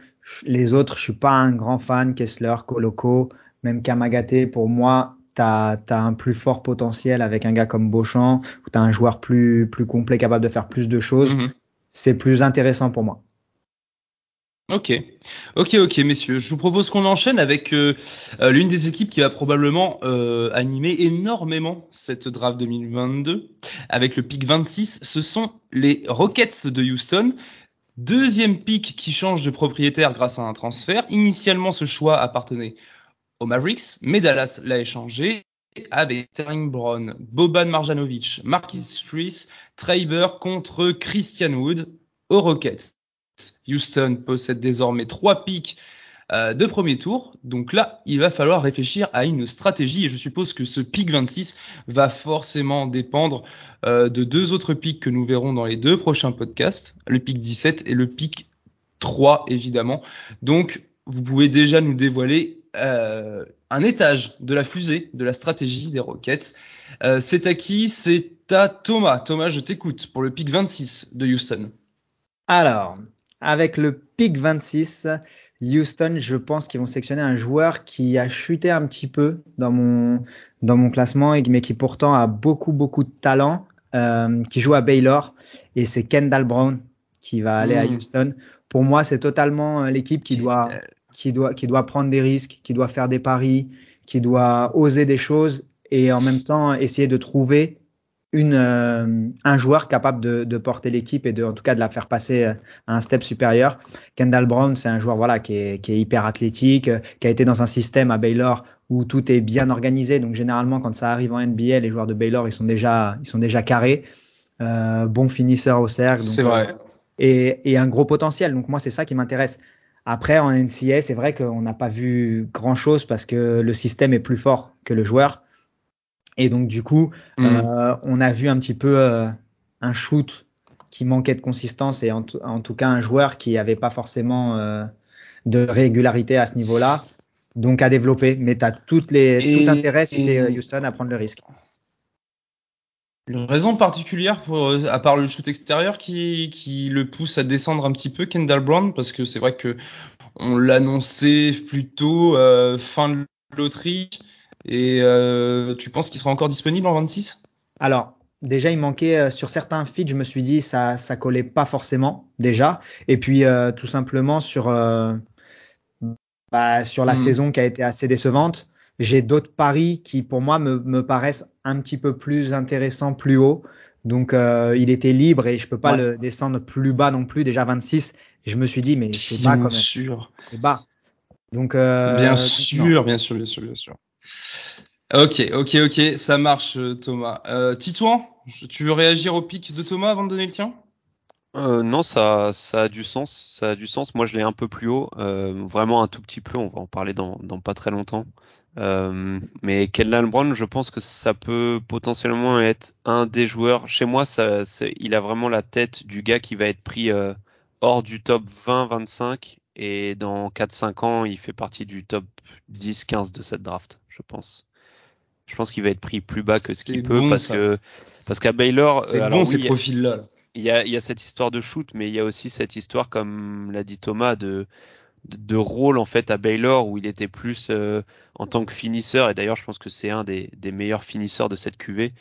Les autres, je suis pas un grand fan. Kessler, Koloko, même Kamagaté, pour moi, tu as, un plus fort potentiel avec un gars comme Beauchamp, où tu as un joueur plus, plus complet, capable de faire plus de choses. Mhm. C'est plus intéressant pour moi. Ok, ok, ok, messieurs. Je vous propose qu'on enchaîne avec euh, euh, l'une des équipes qui va probablement euh, animer énormément cette draft 2022. Avec le pick 26, ce sont les Rockets de Houston. Deuxième pick qui change de propriétaire grâce à un transfert. Initialement, ce choix appartenait aux Mavericks, mais Dallas l'a échangé avec Sterling Brown, Boban Marjanovic, Marquis Chris, Traber contre Christian Wood aux Rockets. Houston possède désormais trois pics euh, de premier tour. Donc là, il va falloir réfléchir à une stratégie et je suppose que ce pic 26 va forcément dépendre euh, de deux autres pics que nous verrons dans les deux prochains podcasts, le pic 17 et le pic 3 évidemment. Donc vous pouvez déjà nous dévoiler euh, un étage de la fusée de la stratégie des Rockets. Euh, c'est à qui? C'est à Thomas. Thomas, je t'écoute pour le pic 26 de Houston. Alors, avec le pick 26, Houston, je pense qu'ils vont sélectionner un joueur qui a chuté un petit peu dans mon, dans mon classement, mais qui pourtant a beaucoup, beaucoup de talent, euh, qui joue à Baylor, et c'est Kendall Brown qui va aller à Mm. Houston. Pour moi, c'est totalement l'équipe qui doit, qui, doit, qui doit prendre des risques, qui doit faire des paris, qui doit oser des choses, et en même temps essayer de trouver une, euh, un joueur capable de, de porter l'équipe et de, en tout cas de la faire passer euh, à un step supérieur. Kendall Brown, c'est un joueur voilà qui est, qui est hyper athlétique, euh, qui a été dans un système à Baylor où tout est bien organisé. Donc généralement, quand ça arrive en NBA, les joueurs de Baylor ils sont déjà ils sont déjà carrés, euh, bon finisseur au cercle. C'est euh, vrai. et, et un gros potentiel. Donc moi, c'est ça qui m'intéresse. Après, en NCA, c'est vrai qu'on n'a pas vu grand-chose parce que le système est plus fort que le joueur. Et donc, du coup, Mm. euh, on a vu un petit peu euh, un shoot qui manquait de consistance et en, tout- en tout cas un joueur qui n'avait pas forcément euh, de régularité à ce niveau-là. Donc à développer, mais tu as toutes les, Et- tout intérêt si et- Houston à prendre le risque. Une raison particulière pour, euh, à part le shoot extérieur qui, qui le pousse à descendre un petit peu Kendall Brown parce que c'est vrai que on l'annonçait plutôt euh, fin de loterie et euh, tu penses qu'il sera encore disponible en 26 Alors, déjà, il manquait euh, sur certains feeds, je me suis dit ça ça collait pas forcément déjà. Et puis tout simplement sur bah, sur la Mhm. saison qui a été assez décevante, j'ai d'autres paris qui pour moi me, me paraissent un petit peu plus intéressants plus haut. Donc euh, il était libre et je peux pas Ouais. le descendre plus bas non plus. Déjà 26, et je me suis dit mais c'est bas quand Bien même, sûr, c'est bas. Donc euh, bien sûr, bien sûr, bien sûr, bien sûr. Ok, ok, ok, ça marche euh, Thomas. Euh, Titouan, tu veux réagir au pic de Thomas avant de donner le tien? Euh, non, ça, ça a du sens. Ça a du sens. Moi, je l'ai un peu plus haut, euh, vraiment un tout petit peu. On va en parler dans, dans pas très longtemps. Euh, mais Kendall Brown, je pense que ça peut potentiellement être un des joueurs. Chez moi, ça, il a vraiment la tête du gars qui va être pris euh, hors du top 20-25 et dans 4-5 ans, il fait partie du top 10-15 de cette draft, je pense. Je pense qu'il va être pris plus bas que ce qu'il peut parce ça. que parce qu'à Baylor, C'est euh, bon oui, ces profils-là. il y a, il y a cette histoire de shoot, mais il y a aussi cette histoire, comme l'a dit Thomas, de, de, rôle en fait à Baylor où il était plus euh, en tant que finisseur. Et d'ailleurs, je pense que c'est un des, des meilleurs finisseurs de cette QV,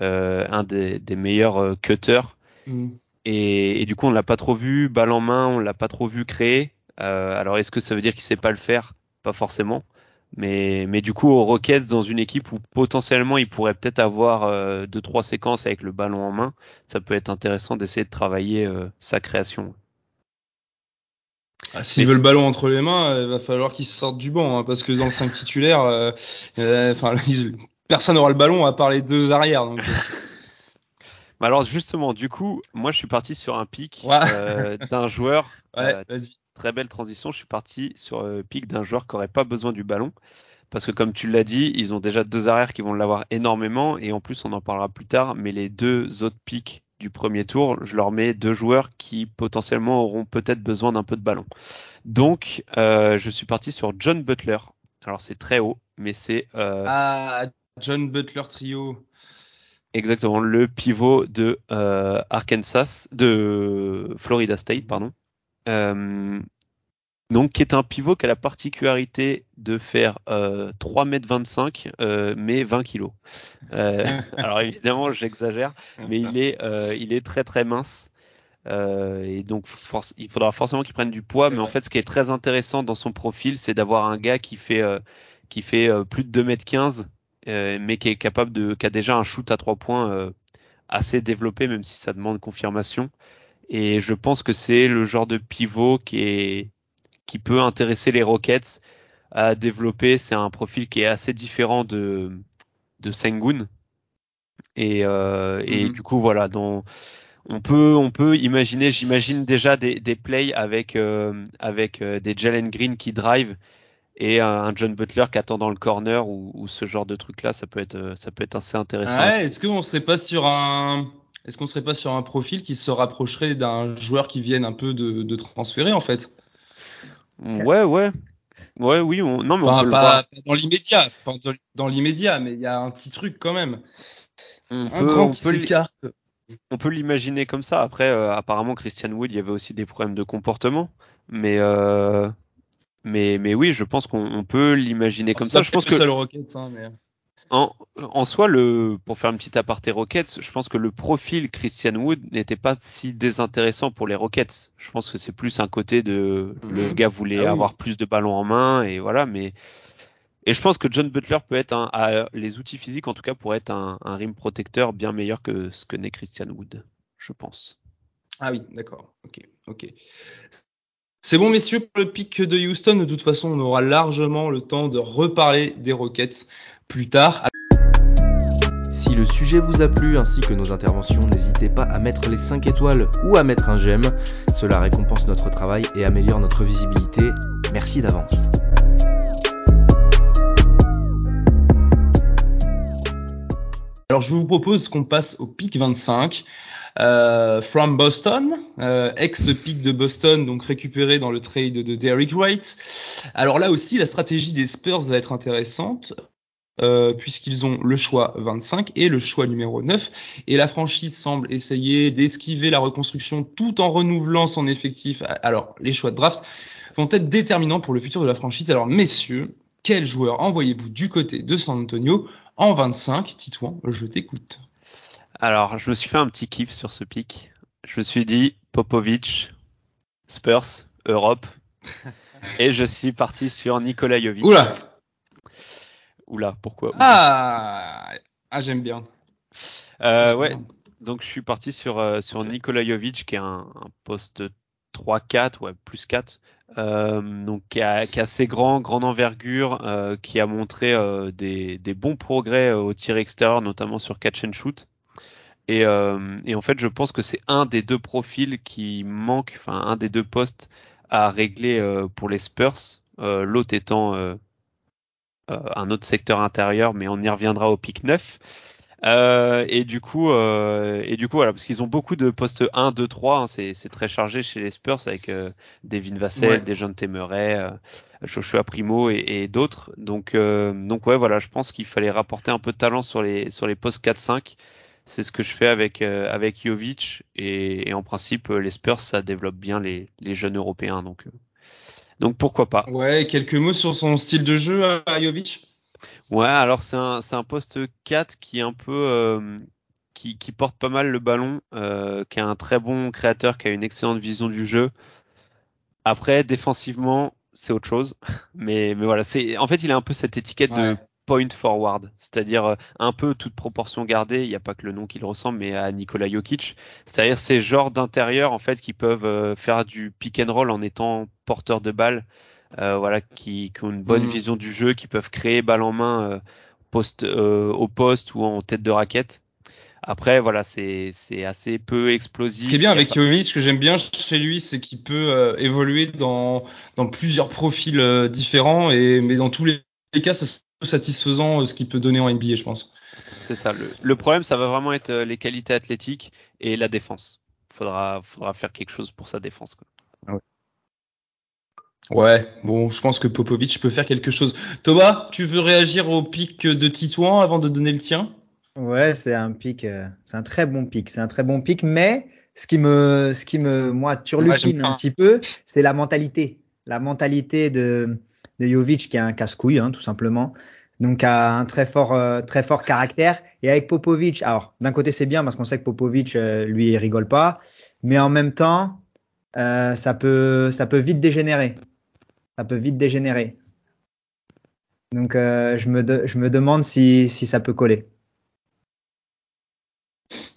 euh, un des, des meilleurs euh, cutters. Mm. Et, et du coup, on l'a pas trop vu balle en main, on l'a pas trop vu créer. Euh, alors, est-ce que ça veut dire qu'il sait pas le faire? Pas forcément. Mais, mais du coup, aux Rockets, dans une équipe où potentiellement il pourrait peut-être avoir euh, deux trois séquences avec le ballon en main, ça peut être intéressant d'essayer de travailler euh, sa création. Ah, S'il veut le ballon entre les mains, il va falloir qu'il sorte du banc, hein, parce que dans le 5 titulaire, euh, euh, personne n'aura le ballon à part les deux arrières. Donc, euh. Alors justement, du coup, moi je suis parti sur un pic Ouais. euh, d'un joueur. ouais, euh, vas-y. très belle transition. Je suis parti sur le pic d'un joueur qui aurait pas besoin du ballon. Parce que comme tu l'as dit, ils ont déjà deux arrières qui vont l'avoir énormément. Et en plus, on en parlera plus tard. Mais les deux autres pics du premier tour, je leur mets deux joueurs qui potentiellement auront peut-être besoin d'un peu de ballon. Donc, euh, je suis parti sur John Butler. Alors c'est très haut, mais c'est euh, Ah, John Butler trio. exactement le pivot de euh, Arkansas, de Florida State, pardon. Donc, qui est un pivot qui a la particularité de faire euh, 3 mètres 25 euh, mais 20 kilos. Euh, alors évidemment, j'exagère, mais il est, euh, il est très très mince. Euh, et donc, il faudra forcément qu'il prenne du poids. Mais en fait, ce qui est très intéressant dans son profil, c'est d'avoir un gars qui fait, euh, qui fait euh, plus de 2 mètres 15, euh, mais qui est capable de, qui a déjà un shoot à 3 points euh, assez développé, même si ça demande confirmation. Et je pense que c'est le genre de pivot qui est, qui peut intéresser les Rockets à développer. C'est un profil qui est assez différent de, de Sengun. Et, euh, et Mhm. du coup, voilà, dans, on peut, on peut imaginer, j'imagine déjà des, des plays avec, euh, avec euh, des Jalen Green qui drive et un, un John Butler qui attend dans le corner ou, ou ce genre de truc là, ça peut être, ça peut être assez intéressant. Ouais, est-ce qu'on serait pas sur un, est-ce qu'on serait pas sur un profil qui se rapprocherait d'un joueur qui vienne un peu de, de transférer en fait? Ouais, ouais, ouais, oui, on, non, mais on peut le voir. pas, dans l'immédiat, pas dans, l'immédiat, mais il y a un petit truc quand même. On Un peut, on. On l'imaginer comme ça. Après, euh, apparemment, Christian Wood, il y avait aussi des problèmes de comportement. Mais, euh, mais, mais oui, je pense qu'on on peut l'imaginer comme ça. Je pense que le Rockets, hein, mais... en, en soi, le, pour faire une petite aparté Rockets, je pense que le profil Christian Wood n'était pas si désintéressant pour les Rockets. Je pense que c'est plus un côté de le Mhm. gars voulait Ah oui. avoir plus de ballons en main et voilà. Mais et je pense que John Butler peut être un, a les outils physiques en tout cas pour être un, un rim protecteur bien meilleur que ce que n'est Christian Wood, je pense. Ah oui, d'accord. Ok, ok. C'est bon, messieurs, pour le pic de Houston. De toute façon, on aura largement le temps de reparler des Rockets plus tard. Si le sujet vous a plu ainsi que nos interventions, n'hésitez pas à mettre les 5 étoiles ou à mettre un j'aime. Cela récompense notre travail et améliore notre visibilité. Merci d'avance. Alors, je vous propose qu'on passe au pic 25. Euh, from Boston, euh, ex-pic de Boston, donc récupéré dans le trade de Derrick White. Alors là aussi, la stratégie des Spurs va être intéressante. Euh, puisqu'ils ont le choix 25 et le choix numéro 9. Et la franchise semble essayer d'esquiver la reconstruction tout en renouvelant son effectif. Alors, les choix de draft vont être déterminants pour le futur de la franchise. Alors, messieurs, quel joueur envoyez-vous du côté de San Antonio en 25 Titouan, je t'écoute. Alors, je me suis fait un petit kiff sur ce pic. Je me suis dit Popovic, Spurs, Europe. Et je suis parti sur Nikola Jovic. Oula Oula, pourquoi Ah, ah j'aime bien. Euh, ouais, donc je suis parti sur, euh, sur Nikola Jovic, qui est un, un poste 3-4, ouais, plus 4. Euh, donc qui a assez grand, grande envergure, euh, qui a montré euh, des, des bons progrès euh, au tir extérieur, notamment sur catch and shoot. Et, euh, et en fait, je pense que c'est un des deux profils qui manque, enfin un des deux postes à régler euh, pour les Spurs, euh, l'autre étant un autre secteur intérieur, mais on y reviendra au pic 9. Euh, et du coup, euh, et du coup, voilà, parce qu'ils ont beaucoup de postes 1, 2, 3. Hein, c'est, très chargé chez les Spurs avec euh, Devin Vassell, Ouais. Dejounte Temeray, euh, Joshua Primo et, et d'autres. Donc, euh, donc ouais, voilà, je pense qu'il fallait rapporter un peu de talent sur les sur les postes 4-5. C'est ce que je fais avec avec avec Jovic et, et en principe les Spurs ça développe bien les les jeunes européens. Donc donc pourquoi pas. Ouais, quelques mots sur son style de jeu à Jovic. Ouais, alors c'est un, c'est un poste 4 qui est un peu euh, qui, qui porte pas mal le ballon, euh, qui est un très bon créateur, qui a une excellente vision du jeu. Après, défensivement, c'est autre chose. Mais, mais voilà, c'est en fait, il a un peu cette étiquette de. Point forward, c'est-à-dire euh, un peu toute proportion gardée. Il n'y a pas que le nom qui le ressemble, mais à Nikola Jokic. C'est-à-dire ces genres d'intérieurs en fait qui peuvent euh, faire du pick and roll en étant porteurs de balles, euh, voilà, qui, qui ont une bonne Mhm. vision du jeu, qui peuvent créer balle en main euh, poste, euh, au poste ou en tête de raquette. Après, voilà, c'est assez peu explosif. Ce qui est bien avec Jovic, ce que j'aime bien chez lui, c'est qu'il peut euh, évoluer dans, dans plusieurs profils euh, différents, et, mais dans tous les les cas, c'est satisfaisant euh, ce qu'il peut donner en NBA, je pense. C'est ça. Le, le problème, ça va vraiment être euh, les qualités athlétiques et la défense. Faudra, faudra faire quelque chose pour sa défense. Quoi. Ouais, bon, je pense que Popovic peut faire quelque chose. Thomas, tu veux réagir au pic de Titouan avant de donner le tien? Ouais, c'est un pic, euh, c'est un très bon pic, c'est un très bon pic, mais ce qui me, ce qui me, moi, turlupine un petit peu, c'est la mentalité. La mentalité de, de Jovic qui a un casse-couille, hein, tout simplement. Donc, a un très fort, euh, très fort caractère. Et avec Popovic, alors, d'un côté, c'est bien parce qu'on sait que Popovic, euh, lui, rigole pas. Mais en même temps, euh, ça peut, ça peut vite dégénérer. Ça peut vite dégénérer. Donc, je me, je me demande si, si ça peut coller.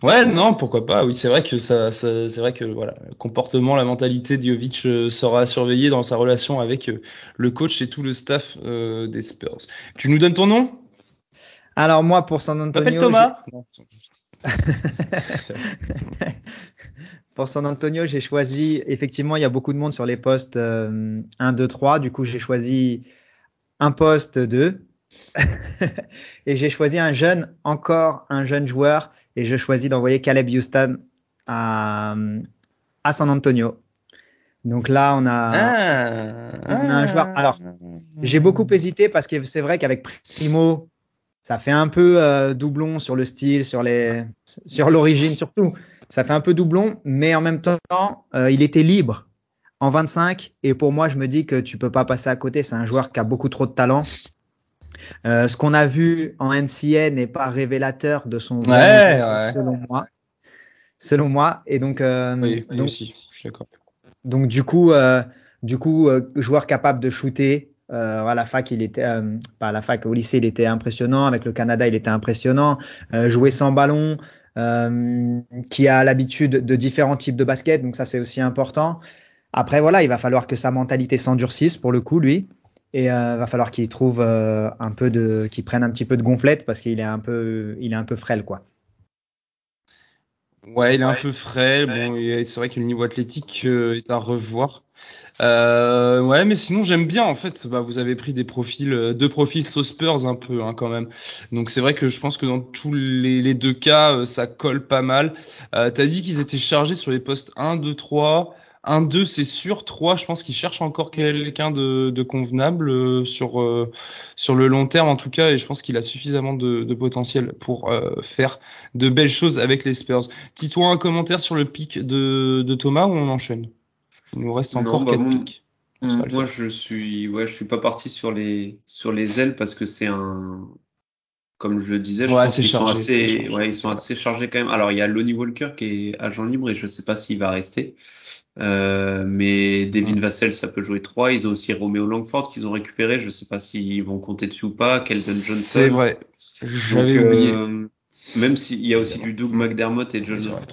Ouais, non, pourquoi pas. Oui, c'est vrai que ça, ça- c'est vrai que voilà, le comportement, la mentalité de Jovic euh, sera surveillé dans sa relation avec euh, le coach et tout le staff euh, des Spurs. Tu nous donnes ton nom? Alors, moi, pour San Je Antonio. m'appelle Thomas. Pour San Antonio, j'ai choisi, effectivement, il y a beaucoup de monde sur les postes euh, 1, 2, 3. Du coup, j'ai choisi un poste 2. et j'ai choisi un jeune, encore un jeune joueur. Et je choisis d'envoyer Caleb Houston à, à San Antonio. Donc là, on a, Ah, on a un joueur- alors, j'ai beaucoup hésité parce que c'est vrai qu'avec Primo, ça fait un peu euh, doublon sur le style, sur les, sur l'origine surtout. Ça fait un peu doublon, mais en même temps, euh, il était libre en 25. Et pour moi, je me dis que tu peux pas passer à côté. C'est un joueur qui a beaucoup trop de talent. Euh, ce qu'on a vu en NCA n'est pas révélateur de son Ouais, selon moi. Selon moi. Et donc, euh, Oui, donc, aussi, je suis d'accord. donc du coup, euh, du coup, euh, joueur capable de shooter. Euh, à la fac, il était, euh, pas à la fac, au lycée, il était impressionnant. Avec le Canada, il était impressionnant. Euh, jouer sans ballon, euh, qui a l'habitude de différents types de basket, donc ça c'est aussi important. Après voilà, il va falloir que sa mentalité s'endurcisse pour le coup, lui, et euh, va falloir qu'il trouve euh, un peu de, qu'il prenne un petit peu de gonflette parce qu'il est un peu, il est un peu frêle quoi. Ouais, il est un peu frais. Bon, c'est vrai que le niveau athlétique euh, est à revoir. Euh, ouais, mais sinon j'aime bien en fait. Bah, vous avez pris des profils, euh, deux profils sauce Spurs un peu hein, quand même. Donc c'est vrai que je pense que dans tous les, les deux cas, euh, ça colle pas mal. Euh, T'as dit qu'ils étaient chargés sur les postes 1, 2, 3. 1, 2, c'est sûr. 3, je pense qu'ils cherchent encore quelqu'un de, de convenable euh, sur euh, sur le long terme en tout cas. Et je pense qu'il a suffisamment de, de potentiel pour euh, faire de belles choses avec les Spurs. Tito, un commentaire sur le pic de, de Thomas ou on enchaîne? Il nous reste Non, encore bah, quatre moi- pics. Moi, je suis, ouais, je suis pas parti sur les, sur les ailes parce que c'est un, comme je le disais, je Ouais, pense qu'ils sont assez, chargé, ouais, ils sont assez chargés quand même. Alors, il y a Lonnie Walker qui est agent libre et je sais pas s'il va rester. Euh, mais Devin Mm. Vassell, ça peut jouer 3. Ils ont aussi Romeo Langford qu'ils ont récupéré. Je sais pas s'ils vont compter dessus ou pas. Keldon Johnson. C'est vrai. J'avais oublié. euh, même s'il y a aussi du Doug Mm. McDermott et.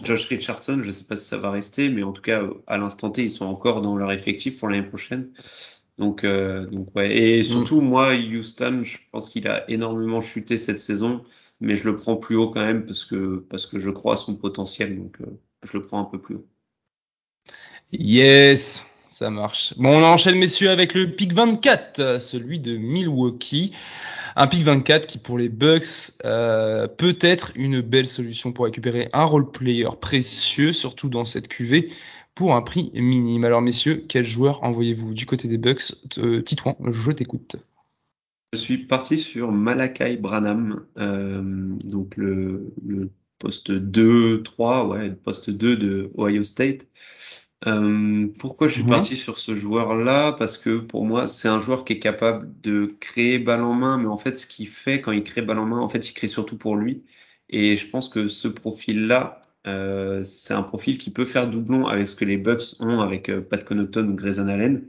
Josh Richardson, je sais pas si ça va rester, mais en tout cas, à l'instant T, ils sont encore dans leur effectif pour l'année prochaine. Donc, euh, donc ouais. Et surtout, moi, Houston, je pense qu'il a énormément chuté cette saison, mais je le prends plus haut quand même parce que parce que je crois à son potentiel, donc euh, je le prends un peu plus haut. Yes, ça marche. Bon, on enchaîne, messieurs, avec le pic 24, euh, celui de Milwaukee. Un pic 24 qui, pour les Bucks, euh, peut être une belle solution pour récupérer un role player précieux, surtout dans cette QV, pour un prix minime. Alors, messieurs, quel joueur envoyez-vous du côté des Bucks? Euh, Titouan, je t'écoute. Je suis parti sur Malakai Branham, euh, donc le, poste 2, 3, ouais, le poste 2 de Ohio State. Euh, pourquoi je suis parti sur ce joueur-là? Parce que pour moi, c'est un joueur qui est capable de créer balle en main, mais en fait, ce qu'il fait quand il crée balle en main, en fait, il crée surtout pour lui. Et je pense que ce profil-là, euh, c'est un profil qui peut faire doublon avec ce que les Bucks ont avec euh, Pat Connaughton ou Grayson Allen.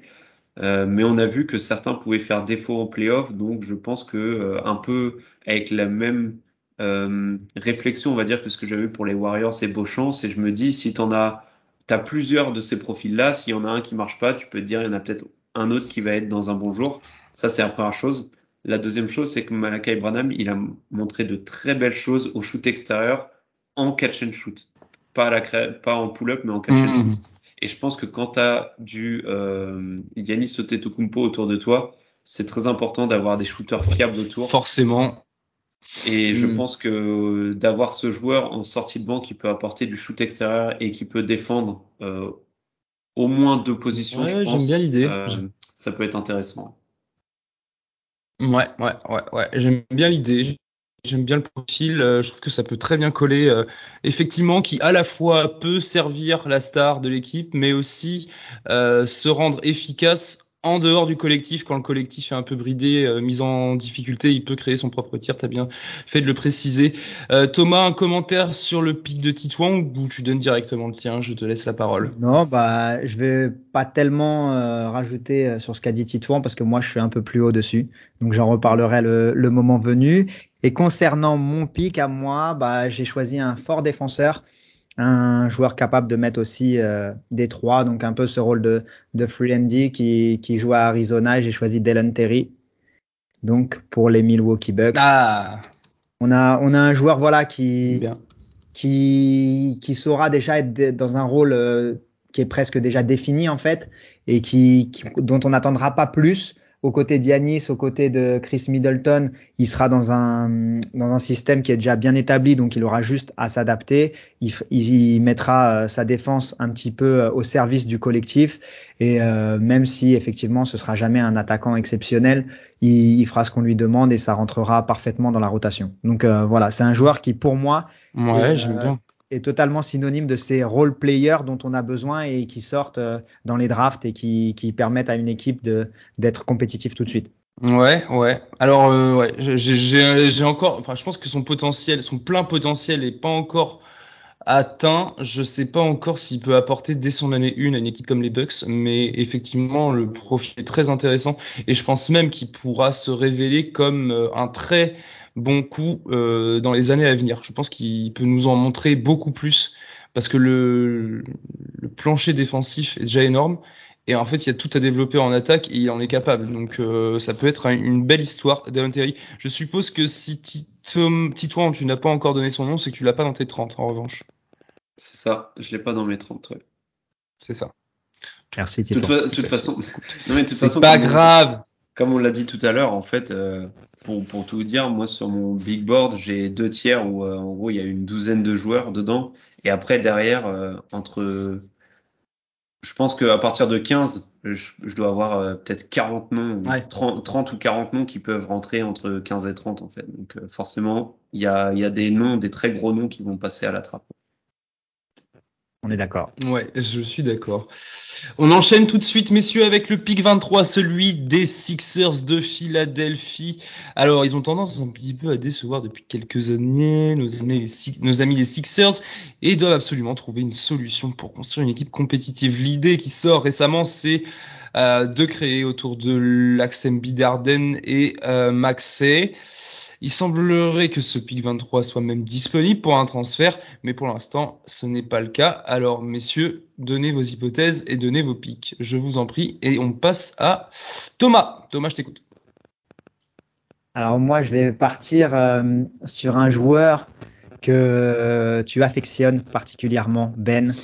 Mais on a vu que certains pouvaient faire défaut en playoff, donc je pense que un peu avec la même réflexion, on va dire que ce que j'avais pour les Warriors, c'est Beauchamp, et je me dis si t'en as, t'as plusieurs de ces profils-là, s'il y en a un qui marche pas, tu peux te dire il y en a peut-être un autre qui va être dans un bon jour. Ça c'est la première chose. La deuxième chose, c'est que Malakai Branham, il a montré de très belles choses au shoot extérieur en catch and shoot, pas à la pas en pull-up, mais en catch and Mhm. shoot. Et je pense que quand tu as du euh, Yanis Antetokounmpo autour de toi, c'est très important d'avoir des shooters fiables autour. Forcément. Et je Mm. pense que d'avoir ce joueur en sortie de banc qui peut apporter du shoot extérieur et qui peut défendre euh, au moins deux positions, Ouais, je j'aime bien l'idée. euh, ça peut être intéressant. Ouais, ouais, ouais, ouais. J'aime bien l'idée. J'aime bien le profil. euh, je trouve que ça peut très bien coller. euh, effectivement, qui à la fois peut servir la star de l'équipe, mais aussi se rendre efficace en dehors du collectif. Quand le collectif est un peu bridé, euh, mis en difficulté, il peut créer son propre tir. T'as bien fait de le préciser. Euh, Thomas, un commentaire sur le pic de Titouan ou tu donnes directement le tien? Je te laisse la parole. Non, bah, je vais pas tellement euh, rajouter euh, sur ce qu'a dit Titouan parce que moi, je suis un peu plus haut dessus. Donc, j'en reparlerai le, le moment venu. Et concernant mon pic à moi, bah, j'ai choisi un fort défenseur, un joueur capable de mettre aussi euh, des trois, donc un peu ce rôle de, de free and D qui, qui joue à Arizona. Et J'ai choisi Dylan Terry. Donc, pour les Milwaukee Bucks. Ah, On a, on a un joueur, voilà, qui, bien. qui, qui saura déjà être dans un rôle euh, qui est presque déjà défini en fait et qui, qui- dont on n'attendra pas plus. Aux côtés d'Yanis, aux côtés de Chris Middleton, il sera dans un, dans un système qui est déjà bien établi, donc il aura juste à s'adapter. Il, il mettra euh, sa défense un petit peu euh, au service du collectif et euh, même si effectivement ce sera jamais un attaquant exceptionnel, il, il fera ce qu'on lui demande et ça rentrera parfaitement dans la rotation. Donc euh, voilà, c'est un joueur qui pour moi Ouais, j'aime bien. Est totalement synonyme de ces role players dont on a besoin et qui sortent euh, dans les drafts et qui, permettent à une équipe d'être compétitive tout de suite. Ouais, ouais. Alors, euh, ouais, j'ai- encore, enfin, je pense que son potentiel, son plein potentiel est pas encore atteint. Je sais pas encore s'il peut apporter dès son année 1 à une équipe comme les Bucks, mais effectivement, le profil est très intéressant et je pense même qu'il pourra se révéler comme euh, un très bon coup euh, dans les années à venir. Je pense qu'il peut nous en montrer beaucoup plus parce que le, le plancher défensif est déjà énorme. Et en fait, il y a tout à développer en attaque et il en est capable. Donc, euh, ça peut être un- une belle histoire Terry. Je suppose que si Titouan, tu n'as pas encore donné son nom, c'est que tu l'as pas dans tes 30, en revanche. C'est ça, je l'ai pas dans mes 30. Ouais. C'est ça. Merci De toute, façon, non mais de toute C'est façon, pas grave. Comme on l'a dit tout à l'heure, en fait, euh, pour, pour tout vous dire, moi sur mon big board, j'ai deux tiers où euh, en gros il y a une douzaine de joueurs dedans, et après derrière, euh, entre, je pense qu'à partir de 15, je, je dois avoir euh, peut-être 40 noms, ou Ouais. 30, 30 ou 40 noms qui peuvent rentrer entre 15 et 30 en fait. Donc euh, forcément, il y a, il y a des noms, des très gros noms qui vont passer à la trappe. On est d'accord. Ouais, je suis d'accord. On enchaîne tout de suite, messieurs, avec le pic 23, celui des Sixers de Philadelphie. Alors, ils ont tendance un petit peu à décevoir depuis quelques années, nos amis, les Sixers, et doivent absolument trouver une solution pour construire une équipe compétitive. L'idée qui sort récemment, c'est euh, de créer autour de l'Axem Bidarden et euh, Maxey. Il semblerait que ce pic 23 soit même disponible pour un transfert, mais pour l'instant, ce n'est pas le cas. Alors, messieurs, donnez vos hypothèses et donnez vos pics. Je vous en prie. Et on passe à Thomas. Thomas, je t'écoute. Alors moi, je vais partir euh, sur un joueur que tu affectionnes particulièrement, Ben,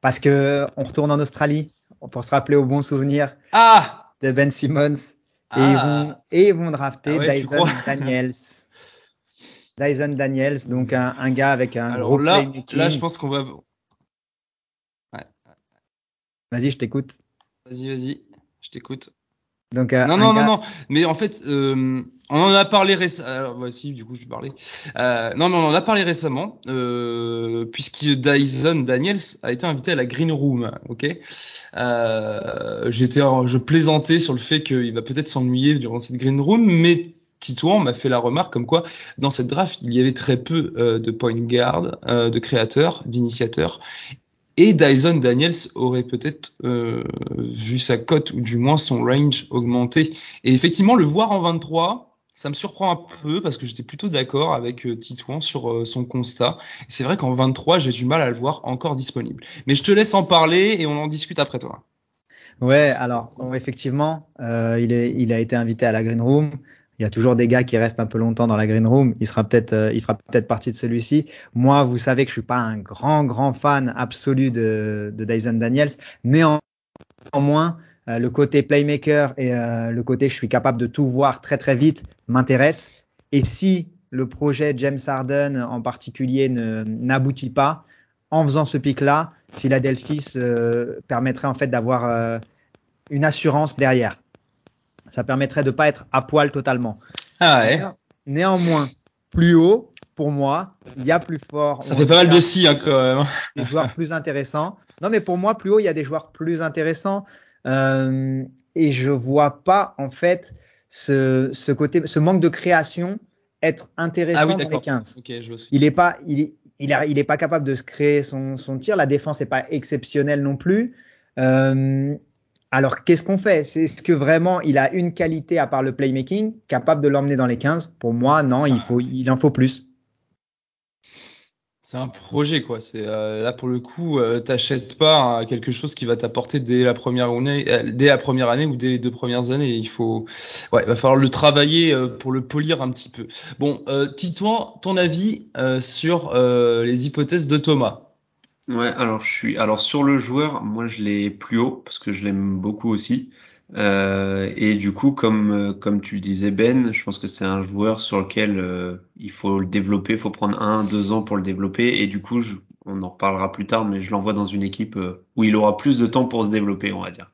parce que on retourne en Australie pour se rappeler au bon souvenir Ah de Ben Simmons. Et, Ah ils vont, et ils vont drafter Ah ouais, Dyson Daniels. Dyson Daniels, donc un, un gars avec un Alors gros là, playmaking. là, je pense qu'on va. Vas-y, je t'écoute. Vas-y, vas-y. Je t'écoute. Donc, euh, Non, non, gars- non, non. Mais en fait, euh, on en a parlé récemment. Alors, bah, si, du coup, je vais parler. Euh, non, mais on en a parlé récemment, euh, puisque Dyson Daniels a été invité à la Green Room, ok? Euh, J'étais, je plaisantais sur le fait qu'il va peut-être s'ennuyer durant cette Green Room, mais Titouan m'a fait la remarque comme quoi, dans cette draft, il y avait très peu euh, de point guard, euh, de créateurs, d'initiateurs. Et Dyson Daniels aurait peut-être euh, vu sa cote ou du moins son range augmenter. Et effectivement, le voir en 23, ça me surprend un peu parce que j'étais plutôt d'accord avec Titouan sur son constat. C'est vrai qu'en 23, j'ai du mal à le voir encore disponible. Mais je te laisse en parler et on en discute après toi. Ouais, alors effectivement, il a été invité à la Green Room. Il y a toujours des gars qui restent un peu longtemps dans la green room. Il sera peut-être, euh, il fera peut-être partie de celui-ci. Moi, vous savez que je suis pas un grand, grand fan absolu de, Dyson Daniels. Néanmoins, euh, le côté playmaker et euh, le côté je suis capable de tout voir très, très vite m'intéresse. Et si le projet James Harden en particulier n'aboutit pas, en faisant ce pic-là, Philadelphie permettrait en fait d'avoir une assurance derrière. Ça permettrait de pas être à poil totalement. Ah ouais. Néanmoins, plus haut, pour moi, il y a plus fort. Ça fait pas mal de si hein, quand même. Des joueurs plus intéressants. Non, mais pour moi, plus haut, il y a des joueurs plus intéressants. Euh, et je vois pas en fait ce, ce côté, ce manque de création être intéressant ah oui, dans les 15. Okay, je il est pas, il est, il, est, il est pas capable de se créer son, son tir. La défense est pas exceptionnelle non plus. Euh, alors, qu'est-ce qu'on fait? Est-ce que vraiment il a une qualité à part le playmaking capable de l'emmener dans les 15 Pour moi, non, il, faut, il en faut plus. C'est un projet, quoi. C'est euh, là pour le coup, euh, t'achètes pas quelque chose qui va t'apporter dès la première année, euh, dès la première année ou dès les deux premières années. Il faut, ouais, va falloir le travailler pour le polir un petit peu. Bon, Titouan, ton avis sur les hypothèses de Thomas? Ouais, alors je suis alors sur le joueur, moi je l'ai plus haut parce que je l'aime beaucoup aussi. Euh, et du coup, comme euh, comme tu disais Ben, je pense que c'est un joueur sur lequel euh, il faut le développer, il faut prendre un, deux ans pour le développer. Et du coup, on en reparlera plus tard, mais je l'envoie dans une équipe où il aura plus de temps pour se développer, on va dire.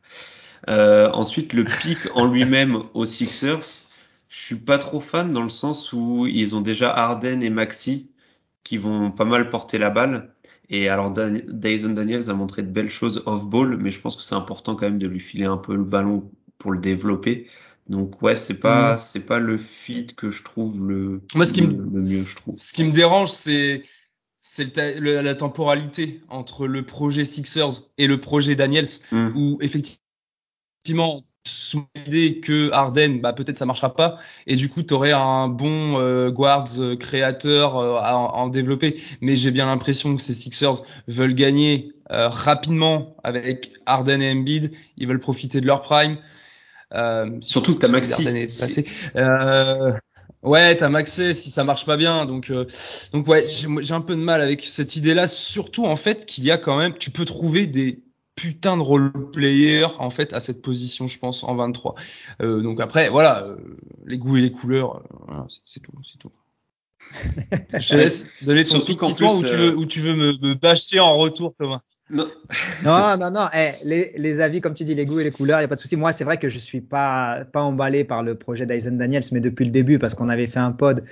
ensuite, le pic en lui-même aux Sixers, je suis pas trop fan dans le sens où ils ont déjà Arden et Maxi qui vont pas mal porter la balle. Et alors, Dyson Daniels a montré de belles choses off-ball, mais je pense que c'est important quand même de lui filer un peu le ballon pour le développer. Donc ouais, c'est pas mm. c'est pas le fit que je trouve le, Moi, ce qui le, me, le mieux, je trouve. Ce qui me dérange, c'est c'est la temporalité entre le projet Sixers et le projet Daniels, mm. où effectivement sous l'idée que Harden, bah, peut-être ça marchera pas, et du coup, tu aurais un bon euh, guards euh, créateur euh, à, en développer. Mais j'ai bien l'impression que ces Sixers veulent gagner euh, rapidement avec Harden et Embiid. Ils veulent profiter de leur prime. Surtout que t'as Maxi. Ouais, t'as Maxé si ça marche pas bien. Donc, donc ouais, j'ai un peu de mal avec cette idée-là. Surtout en fait qu'il y a quand même, tu peux trouver des putain de role player en fait à cette position je pense en 23 euh, donc après voilà euh, les goûts et les couleurs euh, c'est tout c'est tout. Je te laisse donner ton pic plus, où, tu veux, où tu veux me, me bâcher en retour Thomas. Non. Non non, non. Eh, les, les, avis comme tu dis les goûts et les couleurs il y a pas de souci. Moi c'est vrai que je suis pas pas emballé par le projet Dyson Daniels mais depuis le début parce qu'on avait fait un pod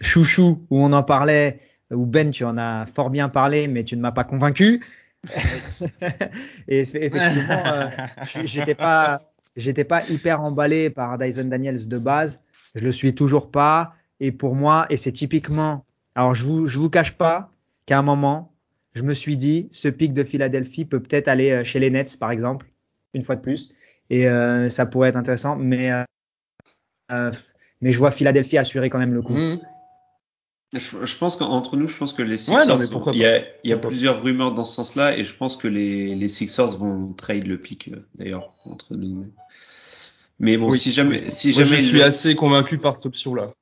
chouchou où on en parlait où Ben tu en as fort bien parlé mais tu ne m'as pas convaincu et effectivement, euh, j'étais pas, j'étais pas hyper emballé par Dyson Daniels de base. Je le suis toujours pas. Et pour moi, et c'est typiquement, alors je vous, je vous cache pas qu'à un moment, je me suis dit, ce pic de Philadelphie peut peut-être aller euh, chez les Nets, par exemple, une fois de plus. Et euh, ça pourrait être intéressant. Mais, euh, euh mais je vois Philadelphie assurer quand même le coup. Mmh. Je, je pense qu'entre nous, je pense que les Sixers, ouais, non, il y a, il y a plusieurs rumeurs dans ce sens-là, et je pense que les, les Sixers vont trade le pic euh, d'ailleurs entre nous. Mais bon, oui, si jamais, si jamais, je suis le... assez convaincu par cette option-là.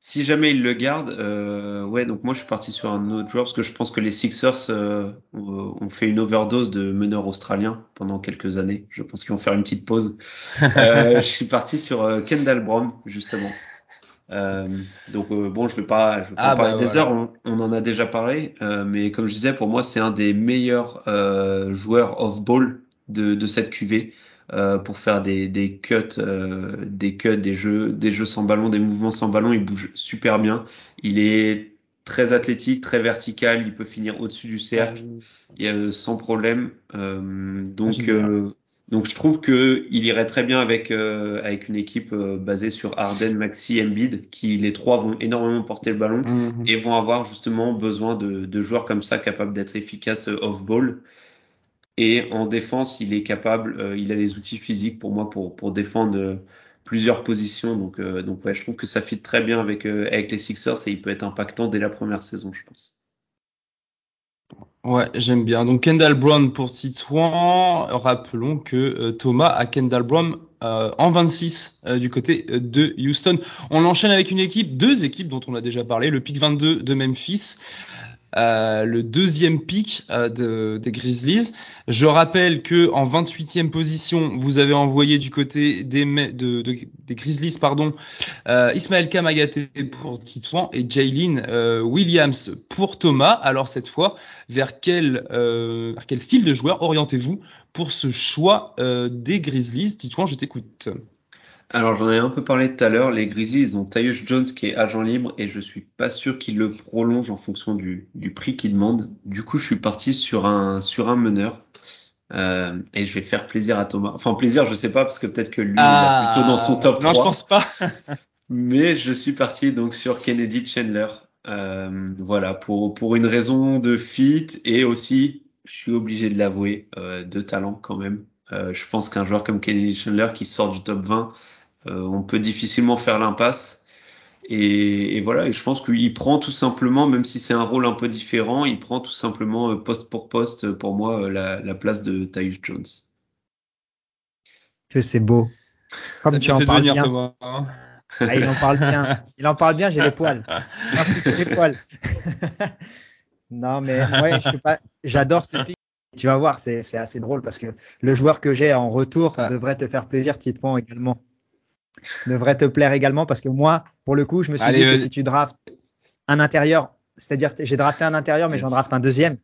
Si jamais ils le gardent, euh, ouais, donc moi je suis parti sur un autre joueur parce que je pense que les Sixers euh, ont fait une overdose de meneurs australiens pendant quelques années. Je pense qu'ils vont faire une petite pause. euh, je suis parti sur euh, Kendall Brown justement. Euh, donc euh, bon, je vais pas, je vais pas ah, parler bah, des voilà. heures, on, on, en a déjà parlé, euh, mais comme je disais, pour moi, c'est un des meilleurs euh, joueurs off-ball de, de, cette QV euh, pour faire des, des cuts, des cuts, des jeux, des jeux sans ballon, des mouvements sans ballon. Il bouge super bien. Il est très athlétique, très vertical. Il peut finir au-dessus du cercle, il sans problème. donc ah, donc je trouve que il irait très bien avec euh, avec une équipe euh, basée sur Arden, Maxi, Embiid, qui les trois vont énormément porter le ballon -hmm. et vont avoir justement besoin de, de joueurs comme ça capables d'être efficaces euh, off ball. Et en défense, il est capable, euh, il a les outils physiques pour moi pour, pour défendre plusieurs positions. Donc, donc ouais, je trouve que ça fit très bien avec, avec les Sixers et il peut être impactant dès la première saison, je pense. Ouais, j'aime bien. Donc Kendall Brown pour Titouan. Rappelons que euh, Thomas a Kendall Brown euh, en 26 euh, du côté de Houston. On enchaîne avec une équipe, deux équipes dont on a déjà parlé. Le pick 22 de Memphis. Euh, le deuxième pick euh, de, des Grizzlies. Je rappelle que en 28e position, vous avez envoyé du côté des, de, de, des Grizzlies pardon, euh, Ismaël Kamagaté pour Titouan et Jaylin euh, Williams pour Thomas. Alors cette fois, vers quel, vers quel style de joueur orientez-vous pour ce choix des Grizzlies? Titouan, je t'écoute. Alors j'en ai un peu parlé tout à l'heure, les Grizzlies ils ont Tyus Jones qui est agent libre et je suis pas sûr qu'ils le prolongent en fonction du, du prix qu'ils demandent. Du coup je suis parti sur un sur un meneur euh, et je vais faire plaisir à Thomas. Enfin plaisir je sais pas parce que peut-être que lui il est Ah, plutôt dans son top Non, 3. je pense pas. Mais je suis parti donc sur Kennedy Chandler. Euh, voilà pour pour une raison de fit et aussi je suis obligé de l'avouer euh, de talent quand même. Euh, je pense qu'un joueur comme Kennedy Chandler qui sort du top 20 euh, on peut difficilement faire l'impasse. Et, et, voilà, et je pense qu'il prend tout simplement, même si c'est un rôle un peu différent, il prend tout simplement euh, poste pour poste pour moi euh, la, la place de Tyus Jones. Que c'est beau. Comme Ça tu en parles bien. Hein. Ah, il en parle bien. Il en parle bien, j'ai les poils. Merci pour les poils. non, mais ouais, je suis pas, j'adore ce pic. Tu vas voir, c'est, c'est assez drôle parce que le joueur que j'ai en retour Ah. devrait te faire plaisir, Titouan également. Devrait te plaire également parce que moi, pour le coup, je me suis Allez, dit que si tu draftes un intérieur, c'est-à-dire j'ai drafté un intérieur, mais j'en Yes. draft un deuxième.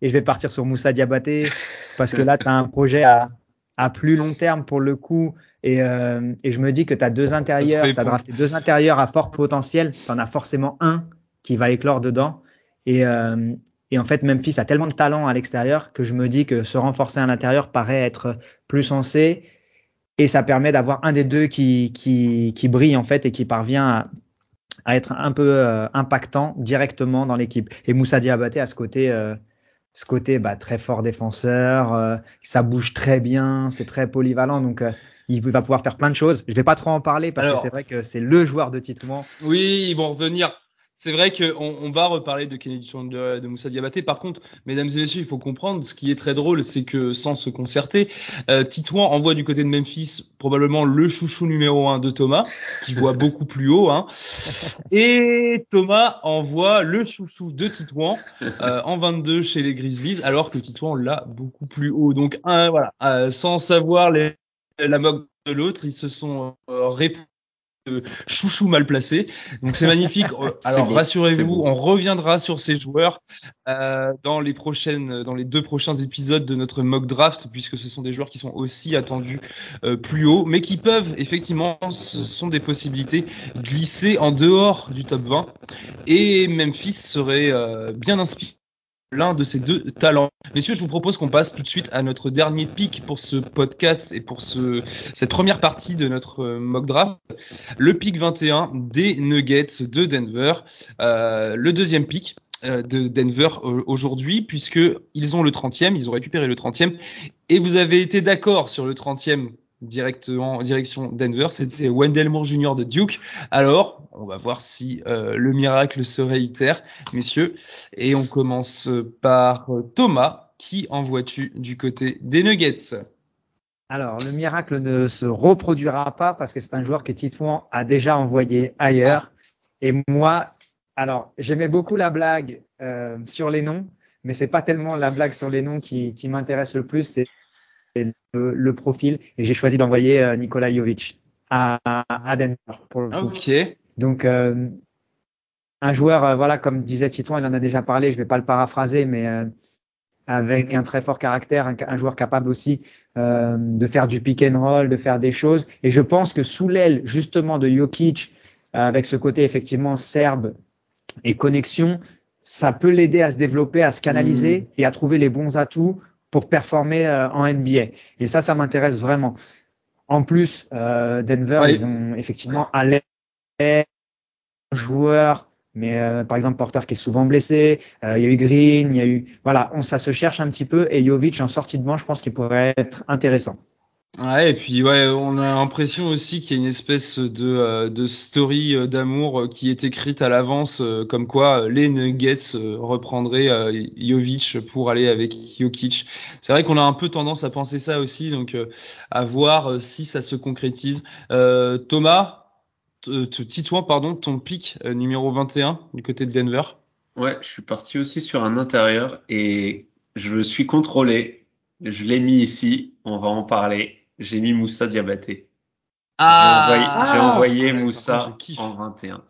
Et je vais partir sur Moussa Diabaté parce que là, tu as un projet à, à plus long terme pour le coup. Et, euh, et je me dis que tu as deux intérieurs, tu as drafté deux intérieurs à fort potentiel. Tu en as forcément un qui va éclore dedans. Et, euh, et en fait, Memphis a tellement de talent à l'extérieur que je me dis que se renforcer à l'intérieur paraît être plus sensé. Et ça permet d'avoir un des deux qui, qui, qui brille en fait et qui parvient à, à être un peu euh, impactant directement dans l'équipe. Et Moussa Diabaté a ce côté, euh, ce côté bah, très fort défenseur, euh, ça bouge très bien, c'est très polyvalent, donc euh, il va pouvoir faire plein de choses. Je vais pas trop en parler parce Alors. que c'est vrai que c'est le joueur de Titouan. Oui, ils vont revenir. C'est vrai qu'on on va reparler de Kennedy Chandler de Moussa Diabaté. Par contre, mesdames et messieurs, il faut comprendre, ce qui est très drôle, c'est que sans se concerter, euh, Titouan envoie du côté de Memphis probablement le chouchou numéro un de Thomas, qui voit beaucoup plus haut. Hein. Et Thomas envoie le chouchou de Titouan euh, en 22 chez les Grizzlies, alors que Titouan l'a beaucoup plus haut. Donc voilà, euh, sans savoir les- la moque de l'autre, ils se sont euh, répondus de chouchou mal placé. Donc c'est magnifique. Euh, Alors rassurez-vous, on reviendra sur ces joueurs euh, dans les prochaines, dans les deux prochains épisodes de notre mock draft, puisque ce sont des joueurs qui sont aussi attendus euh, plus haut, mais qui peuvent effectivement, ce sont des possibilités glisser en dehors du top 20. Et Memphis serait euh, bien inspiré l'un de ces deux talents. Messieurs, je vous propose qu'on passe tout de suite à notre dernier pick pour ce podcast et pour ce, cette première partie de notre euh, mock draft. Le pick 21 des Nuggets de Denver. Euh, le deuxième pick euh, de Denver aujourd'hui, puisque ils ont le 30e, ils ont récupéré le 30e, et vous avez été d'accord sur le 30e directement en direction Denver, c'était Wendell Moore Jr. de Duke. Alors, on va voir si euh, le miracle se réitère, messieurs. Et on commence par euh, Thomas. Qui envoies-tu du côté des Nuggets? Alors, le miracle ne se reproduira pas parce que c'est un joueur que Titouan a déjà envoyé ailleurs. Et moi, alors, j'aimais beaucoup la blague euh, sur les noms, mais c'est pas tellement la blague sur les noms qui, qui m'intéresse le plus, c'est le, le profil. Et j'ai choisi d'envoyer euh, Nikola Jovic à, à Denver pour le coup. Ok. Donc, euh, un joueur, euh, voilà, comme disait Titouan, il en a déjà parlé, je vais pas le paraphraser, mais euh, avec un très fort caractère, un, un joueur capable aussi euh, de faire du pick and roll, de faire des choses. Et je pense que sous l'aile justement de Jokic, euh, avec ce côté effectivement serbe et connexion, ça peut l'aider à se développer, à se canaliser et à trouver les bons atouts pour performer euh, en NBA. Et ça, ça m'intéresse vraiment. En plus, euh, Denver, ils ont effectivement à joueur Mais euh, par exemple, Porter qui est souvent blessé, euh, il y a eu Green, il y a eu voilà, on ça se cherche un petit peu et Jovic en sortie de banc, je pense qu'il pourrait être intéressant. Ouais, et puis ouais, on a l'impression aussi qu'il y a une espèce de, euh, de story euh, d'amour euh, qui est écrite à l'avance, comme quoi les Nuggets reprendraient Jovic pour aller avec Jokic. C'est vrai qu'on a un peu tendance à penser ça aussi, donc à voir si ça se concrétise. Thomas, Titouan, pardon, ton pic numéro 21 du côté de Denver. Ouais, je suis parti aussi sur un intérieur et je me suis contrôlé. Je l'ai mis ici, on va en parler j'ai mis Moussa Diabaté. Ah, j'ai envoyé, ah, Moussa en 21.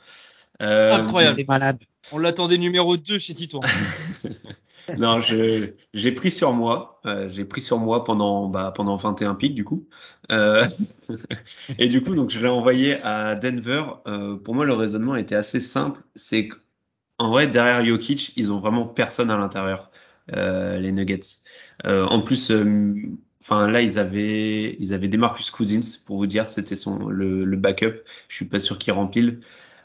Euh, Incroyable. malade. On l'attendait numéro 2 chez Tito. non, je, j'ai pris sur moi. Euh, j'ai pris sur moi pendant, bah, pendant 21 pics, du coup. Euh, et du coup, donc, je l'ai envoyé à Denver. Euh, pour moi, le raisonnement était assez simple. C'est qu'en vrai, derrière Jokic, ils ont vraiment personne à l'intérieur, euh, les Nuggets. en plus, Enfin là ils avaient ils avaient des Marcus Cousins pour vous dire c'était son le, le, backup. Je suis pas sûr qu'il rempile.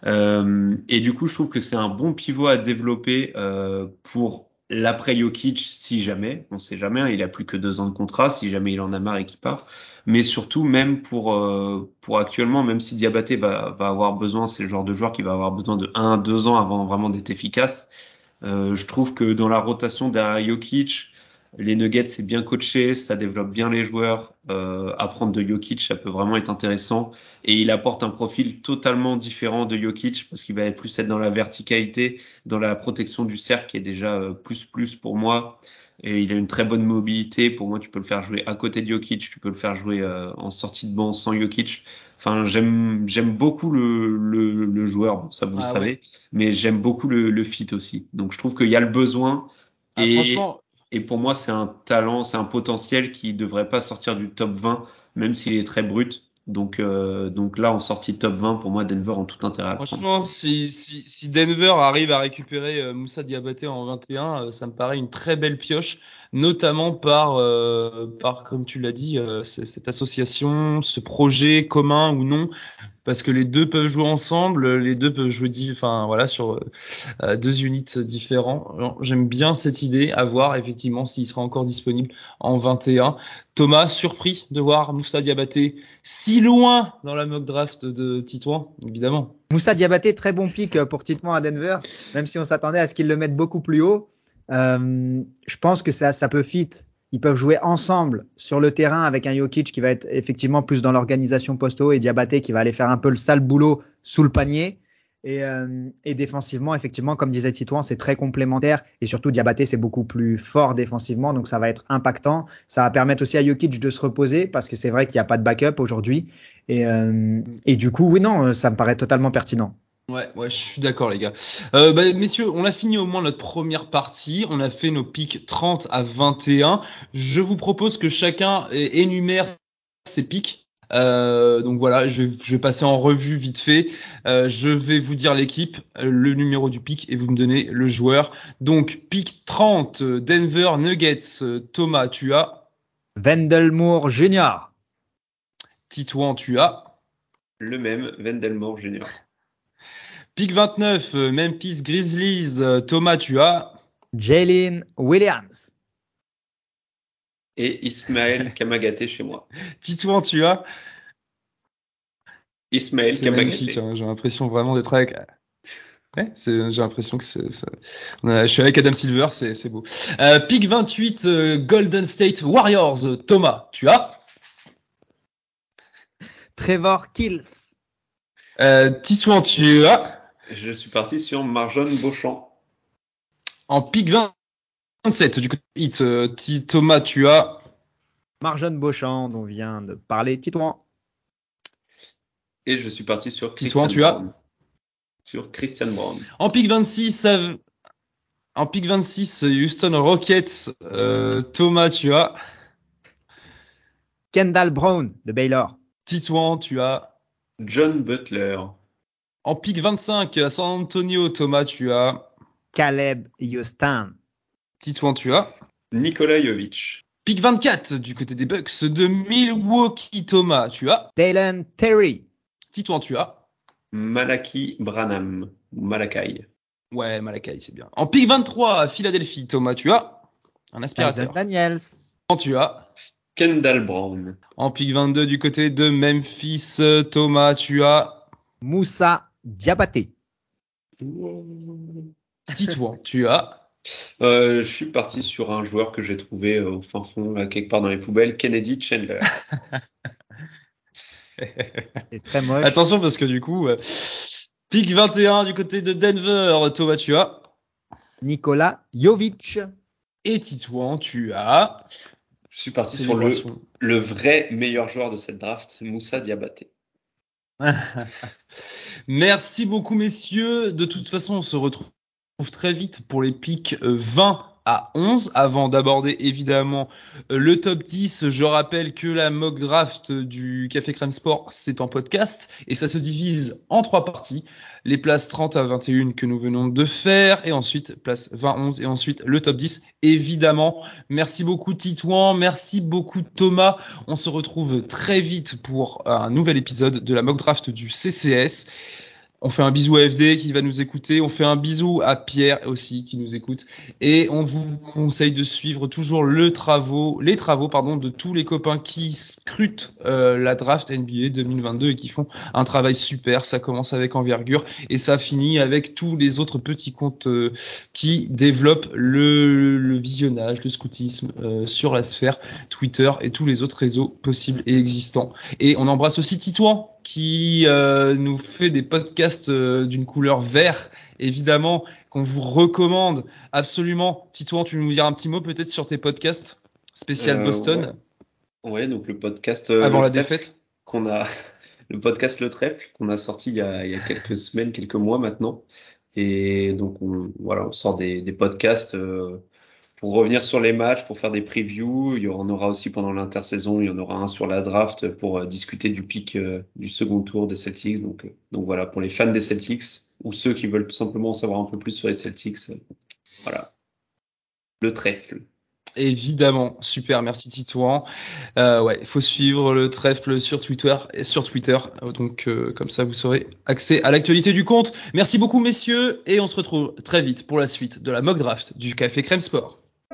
Euh, et du coup je trouve que c'est un bon pivot à développer euh, pour l'après Jokic si jamais. On sait jamais. Hein, il a plus que deux ans de contrat si jamais il en a marre et qu'il part. Mais surtout même pour euh, pour actuellement même si Diabaté va va avoir besoin c'est le genre de joueur qui va avoir besoin de un deux ans avant vraiment d'être efficace. Euh, je trouve que dans la rotation derrière Jokic les Nuggets, c'est bien coaché, ça développe bien les joueurs. Euh, apprendre de Jokic, ça peut vraiment être intéressant. Et il apporte un profil totalement différent de Jokic parce qu'il va plus être dans la verticalité, dans la protection du cercle qui est déjà euh, plus plus pour moi. Et il a une très bonne mobilité. Pour moi, tu peux le faire jouer à côté de Jokic, tu peux le faire jouer euh, en sortie de banc sans Jokic. Enfin, j'aime j'aime beaucoup le, le, le joueur, ça vous le ah savez, mais j'aime beaucoup le, le fit aussi. Donc je trouve qu'il y a le besoin. Ah, et franchement, et pour moi, c'est un talent, c'est un potentiel qui devrait pas sortir du top 20, même s'il est très brut. Donc, euh, donc là, en sortie top 20, pour moi, Denver en tout intérêt. Franchement, si, si, si, Denver arrive à récupérer euh, Moussa Diabaté en 21, euh, ça me paraît une très belle pioche, notamment par, euh, par comme tu l'as dit, cette association, ce projet commun ou non parce que les deux peuvent jouer ensemble, les deux peuvent jouer, enfin voilà, sur euh, deux units différents. J'aime bien cette idée, à voir effectivement s'il sera encore disponible en 21. Thomas, surpris de voir Moussa Diabaté si loin dans la mock draft de Titouan, évidemment. Moussa Diabaté, très bon pick pour Titouan à Denver, même si on s'attendait à ce qu'il le mette beaucoup plus haut. Euh, je pense que ça, ça peut fit ils peuvent jouer ensemble sur le terrain avec un Jokic qui va être effectivement plus dans l'organisation posto et Diabaté qui va aller faire un peu le sale boulot sous le panier. Et, euh, et défensivement, effectivement, comme disait Titouan, c'est très complémentaire. Et surtout, Diabaté, c'est beaucoup plus fort défensivement, donc ça va être impactant. Ça va permettre aussi à Jokic de se reposer parce que c'est vrai qu'il n'y a pas de backup aujourd'hui. Et, euh, et du coup, oui, non, ça me paraît totalement pertinent. Ouais, ouais, je suis d'accord, les gars. Euh, bah, messieurs, on a fini au moins notre première partie. On a fait nos pics 30 à 21. Je vous propose que chacun énumère ses pics. Euh, donc voilà, je vais, passer en revue vite fait. Euh, je vais vous dire l'équipe, le numéro du pic et vous me donnez le joueur. Donc pic 30, Denver Nuggets. Thomas, tu as Vendelmoor Junior. Titouan, tu as le même Vendelmoor Junior. Pick 29, euh, Memphis Grizzlies. Euh, Thomas, tu as Jalen Williams. Et Ismaël Kamagaté chez moi. Titouan, tu as Ismaël Kamagaté. Hein, j'ai l'impression vraiment d'être avec. Ouais, j'ai l'impression que c'est. Je suis avec Adam Silver, c'est beau. Euh, pick 28, euh, Golden State Warriors. Thomas, tu as Trevor Kills. Euh, Titouan, tu as je suis parti sur Marjon Beauchamp. En pick 27, du coup, hit, euh, Thomas, tu as Marjon Beauchamp, dont vient de parler Titouan. Et je suis parti sur Christian tu as Sur Christian Brown. En pick 26, en pick 26, Houston Rockets, euh, Thomas, tu as Kendall Brown de Baylor. Titouan, tu as John Butler. En pick 25 à San Antonio, Thomas, tu as Caleb Houston. Titouan, tu as Nikola Jovic. Pick 24 du côté des Bucks de Milwaukee, Thomas, tu as Dalen Terry. Titouan, tu as Malaki Branham. Malakai. Ouais, Malakai, c'est bien. En pick 23 à Philadelphie, Thomas, tu as un aspirateur. Daniels. Tu as Kendall Brown. en pick 22 du côté de Memphis, Thomas, tu as Moussa Diabaté. Titouan, tu as Euh, je suis parti sur un joueur que j'ai trouvé euh, au fin fond, là, quelque part dans les poubelles, Kennedy Chandler. C'est très moche. Attention parce que du coup, euh, pick 21 du côté de Denver, Thomas, tu as Nicolas Jovic. et Titouan, tu as Je suis parti sur le, le vrai meilleur joueur de cette draft, Moussa Diabaté. Merci beaucoup, messieurs. De toute façon, on se retrouve très vite pour les pics euh, 20 à 11. Avant d'aborder évidemment euh, le top 10, je rappelle que la mock draft du Café Crème Sport, c'est en podcast et ça se divise en trois parties. Les places 30 à 21 que nous venons de faire et ensuite place 20-11 et ensuite le top 10 évidemment. Merci beaucoup Titouan, merci beaucoup Thomas. On se retrouve très vite pour un nouvel épisode de la mock draft du CCS. On fait un bisou à FD qui va nous écouter. On fait un bisou à Pierre aussi qui nous écoute. Et on vous conseille de suivre toujours les travaux de tous les copains qui scrutent euh, la draft NBA 2022 et qui font un travail super. Ça commence avec envergure et ça finit avec tous les autres petits comptes euh, qui développent le, le visionnage, le scoutisme euh, sur la sphère Twitter et tous les autres réseaux possibles et existants. Et on embrasse aussi Titouan qui euh, nous fait des podcasts euh, d'une couleur vert, évidemment, qu'on vous recommande absolument. Titouan, tu veux nous dire un petit mot peut-être sur tes podcasts spécial Euh, Boston Ouais, donc le podcast avant Le la Trèfle défaite qu'on a, le podcast Le Trèfle qu'on a sorti il y a, il y a quelques semaines, quelques mois maintenant. Et donc on, voilà, on sort des, des podcasts euh, pour revenir sur les matchs, pour faire des previews. Il y en aura aussi pendant l'intersaison. Il y en aura un sur la draft pour euh, discuter du pic euh, du second tour des Celtics. Donc, euh, donc voilà, pour les fans des Celtics ou ceux qui veulent tout simplement en savoir un peu plus sur les Celtics. voilà. Le trèfle. Évidemment, super, merci Titouan. Euh, ouais, il faut suivre le trèfle sur Twitter et sur Twitter, donc comme ça vous aurez accès à l'actualité du compte. Merci beaucoup messieurs et on se retrouve très vite pour la suite de la mock draft du Café Crème Sport.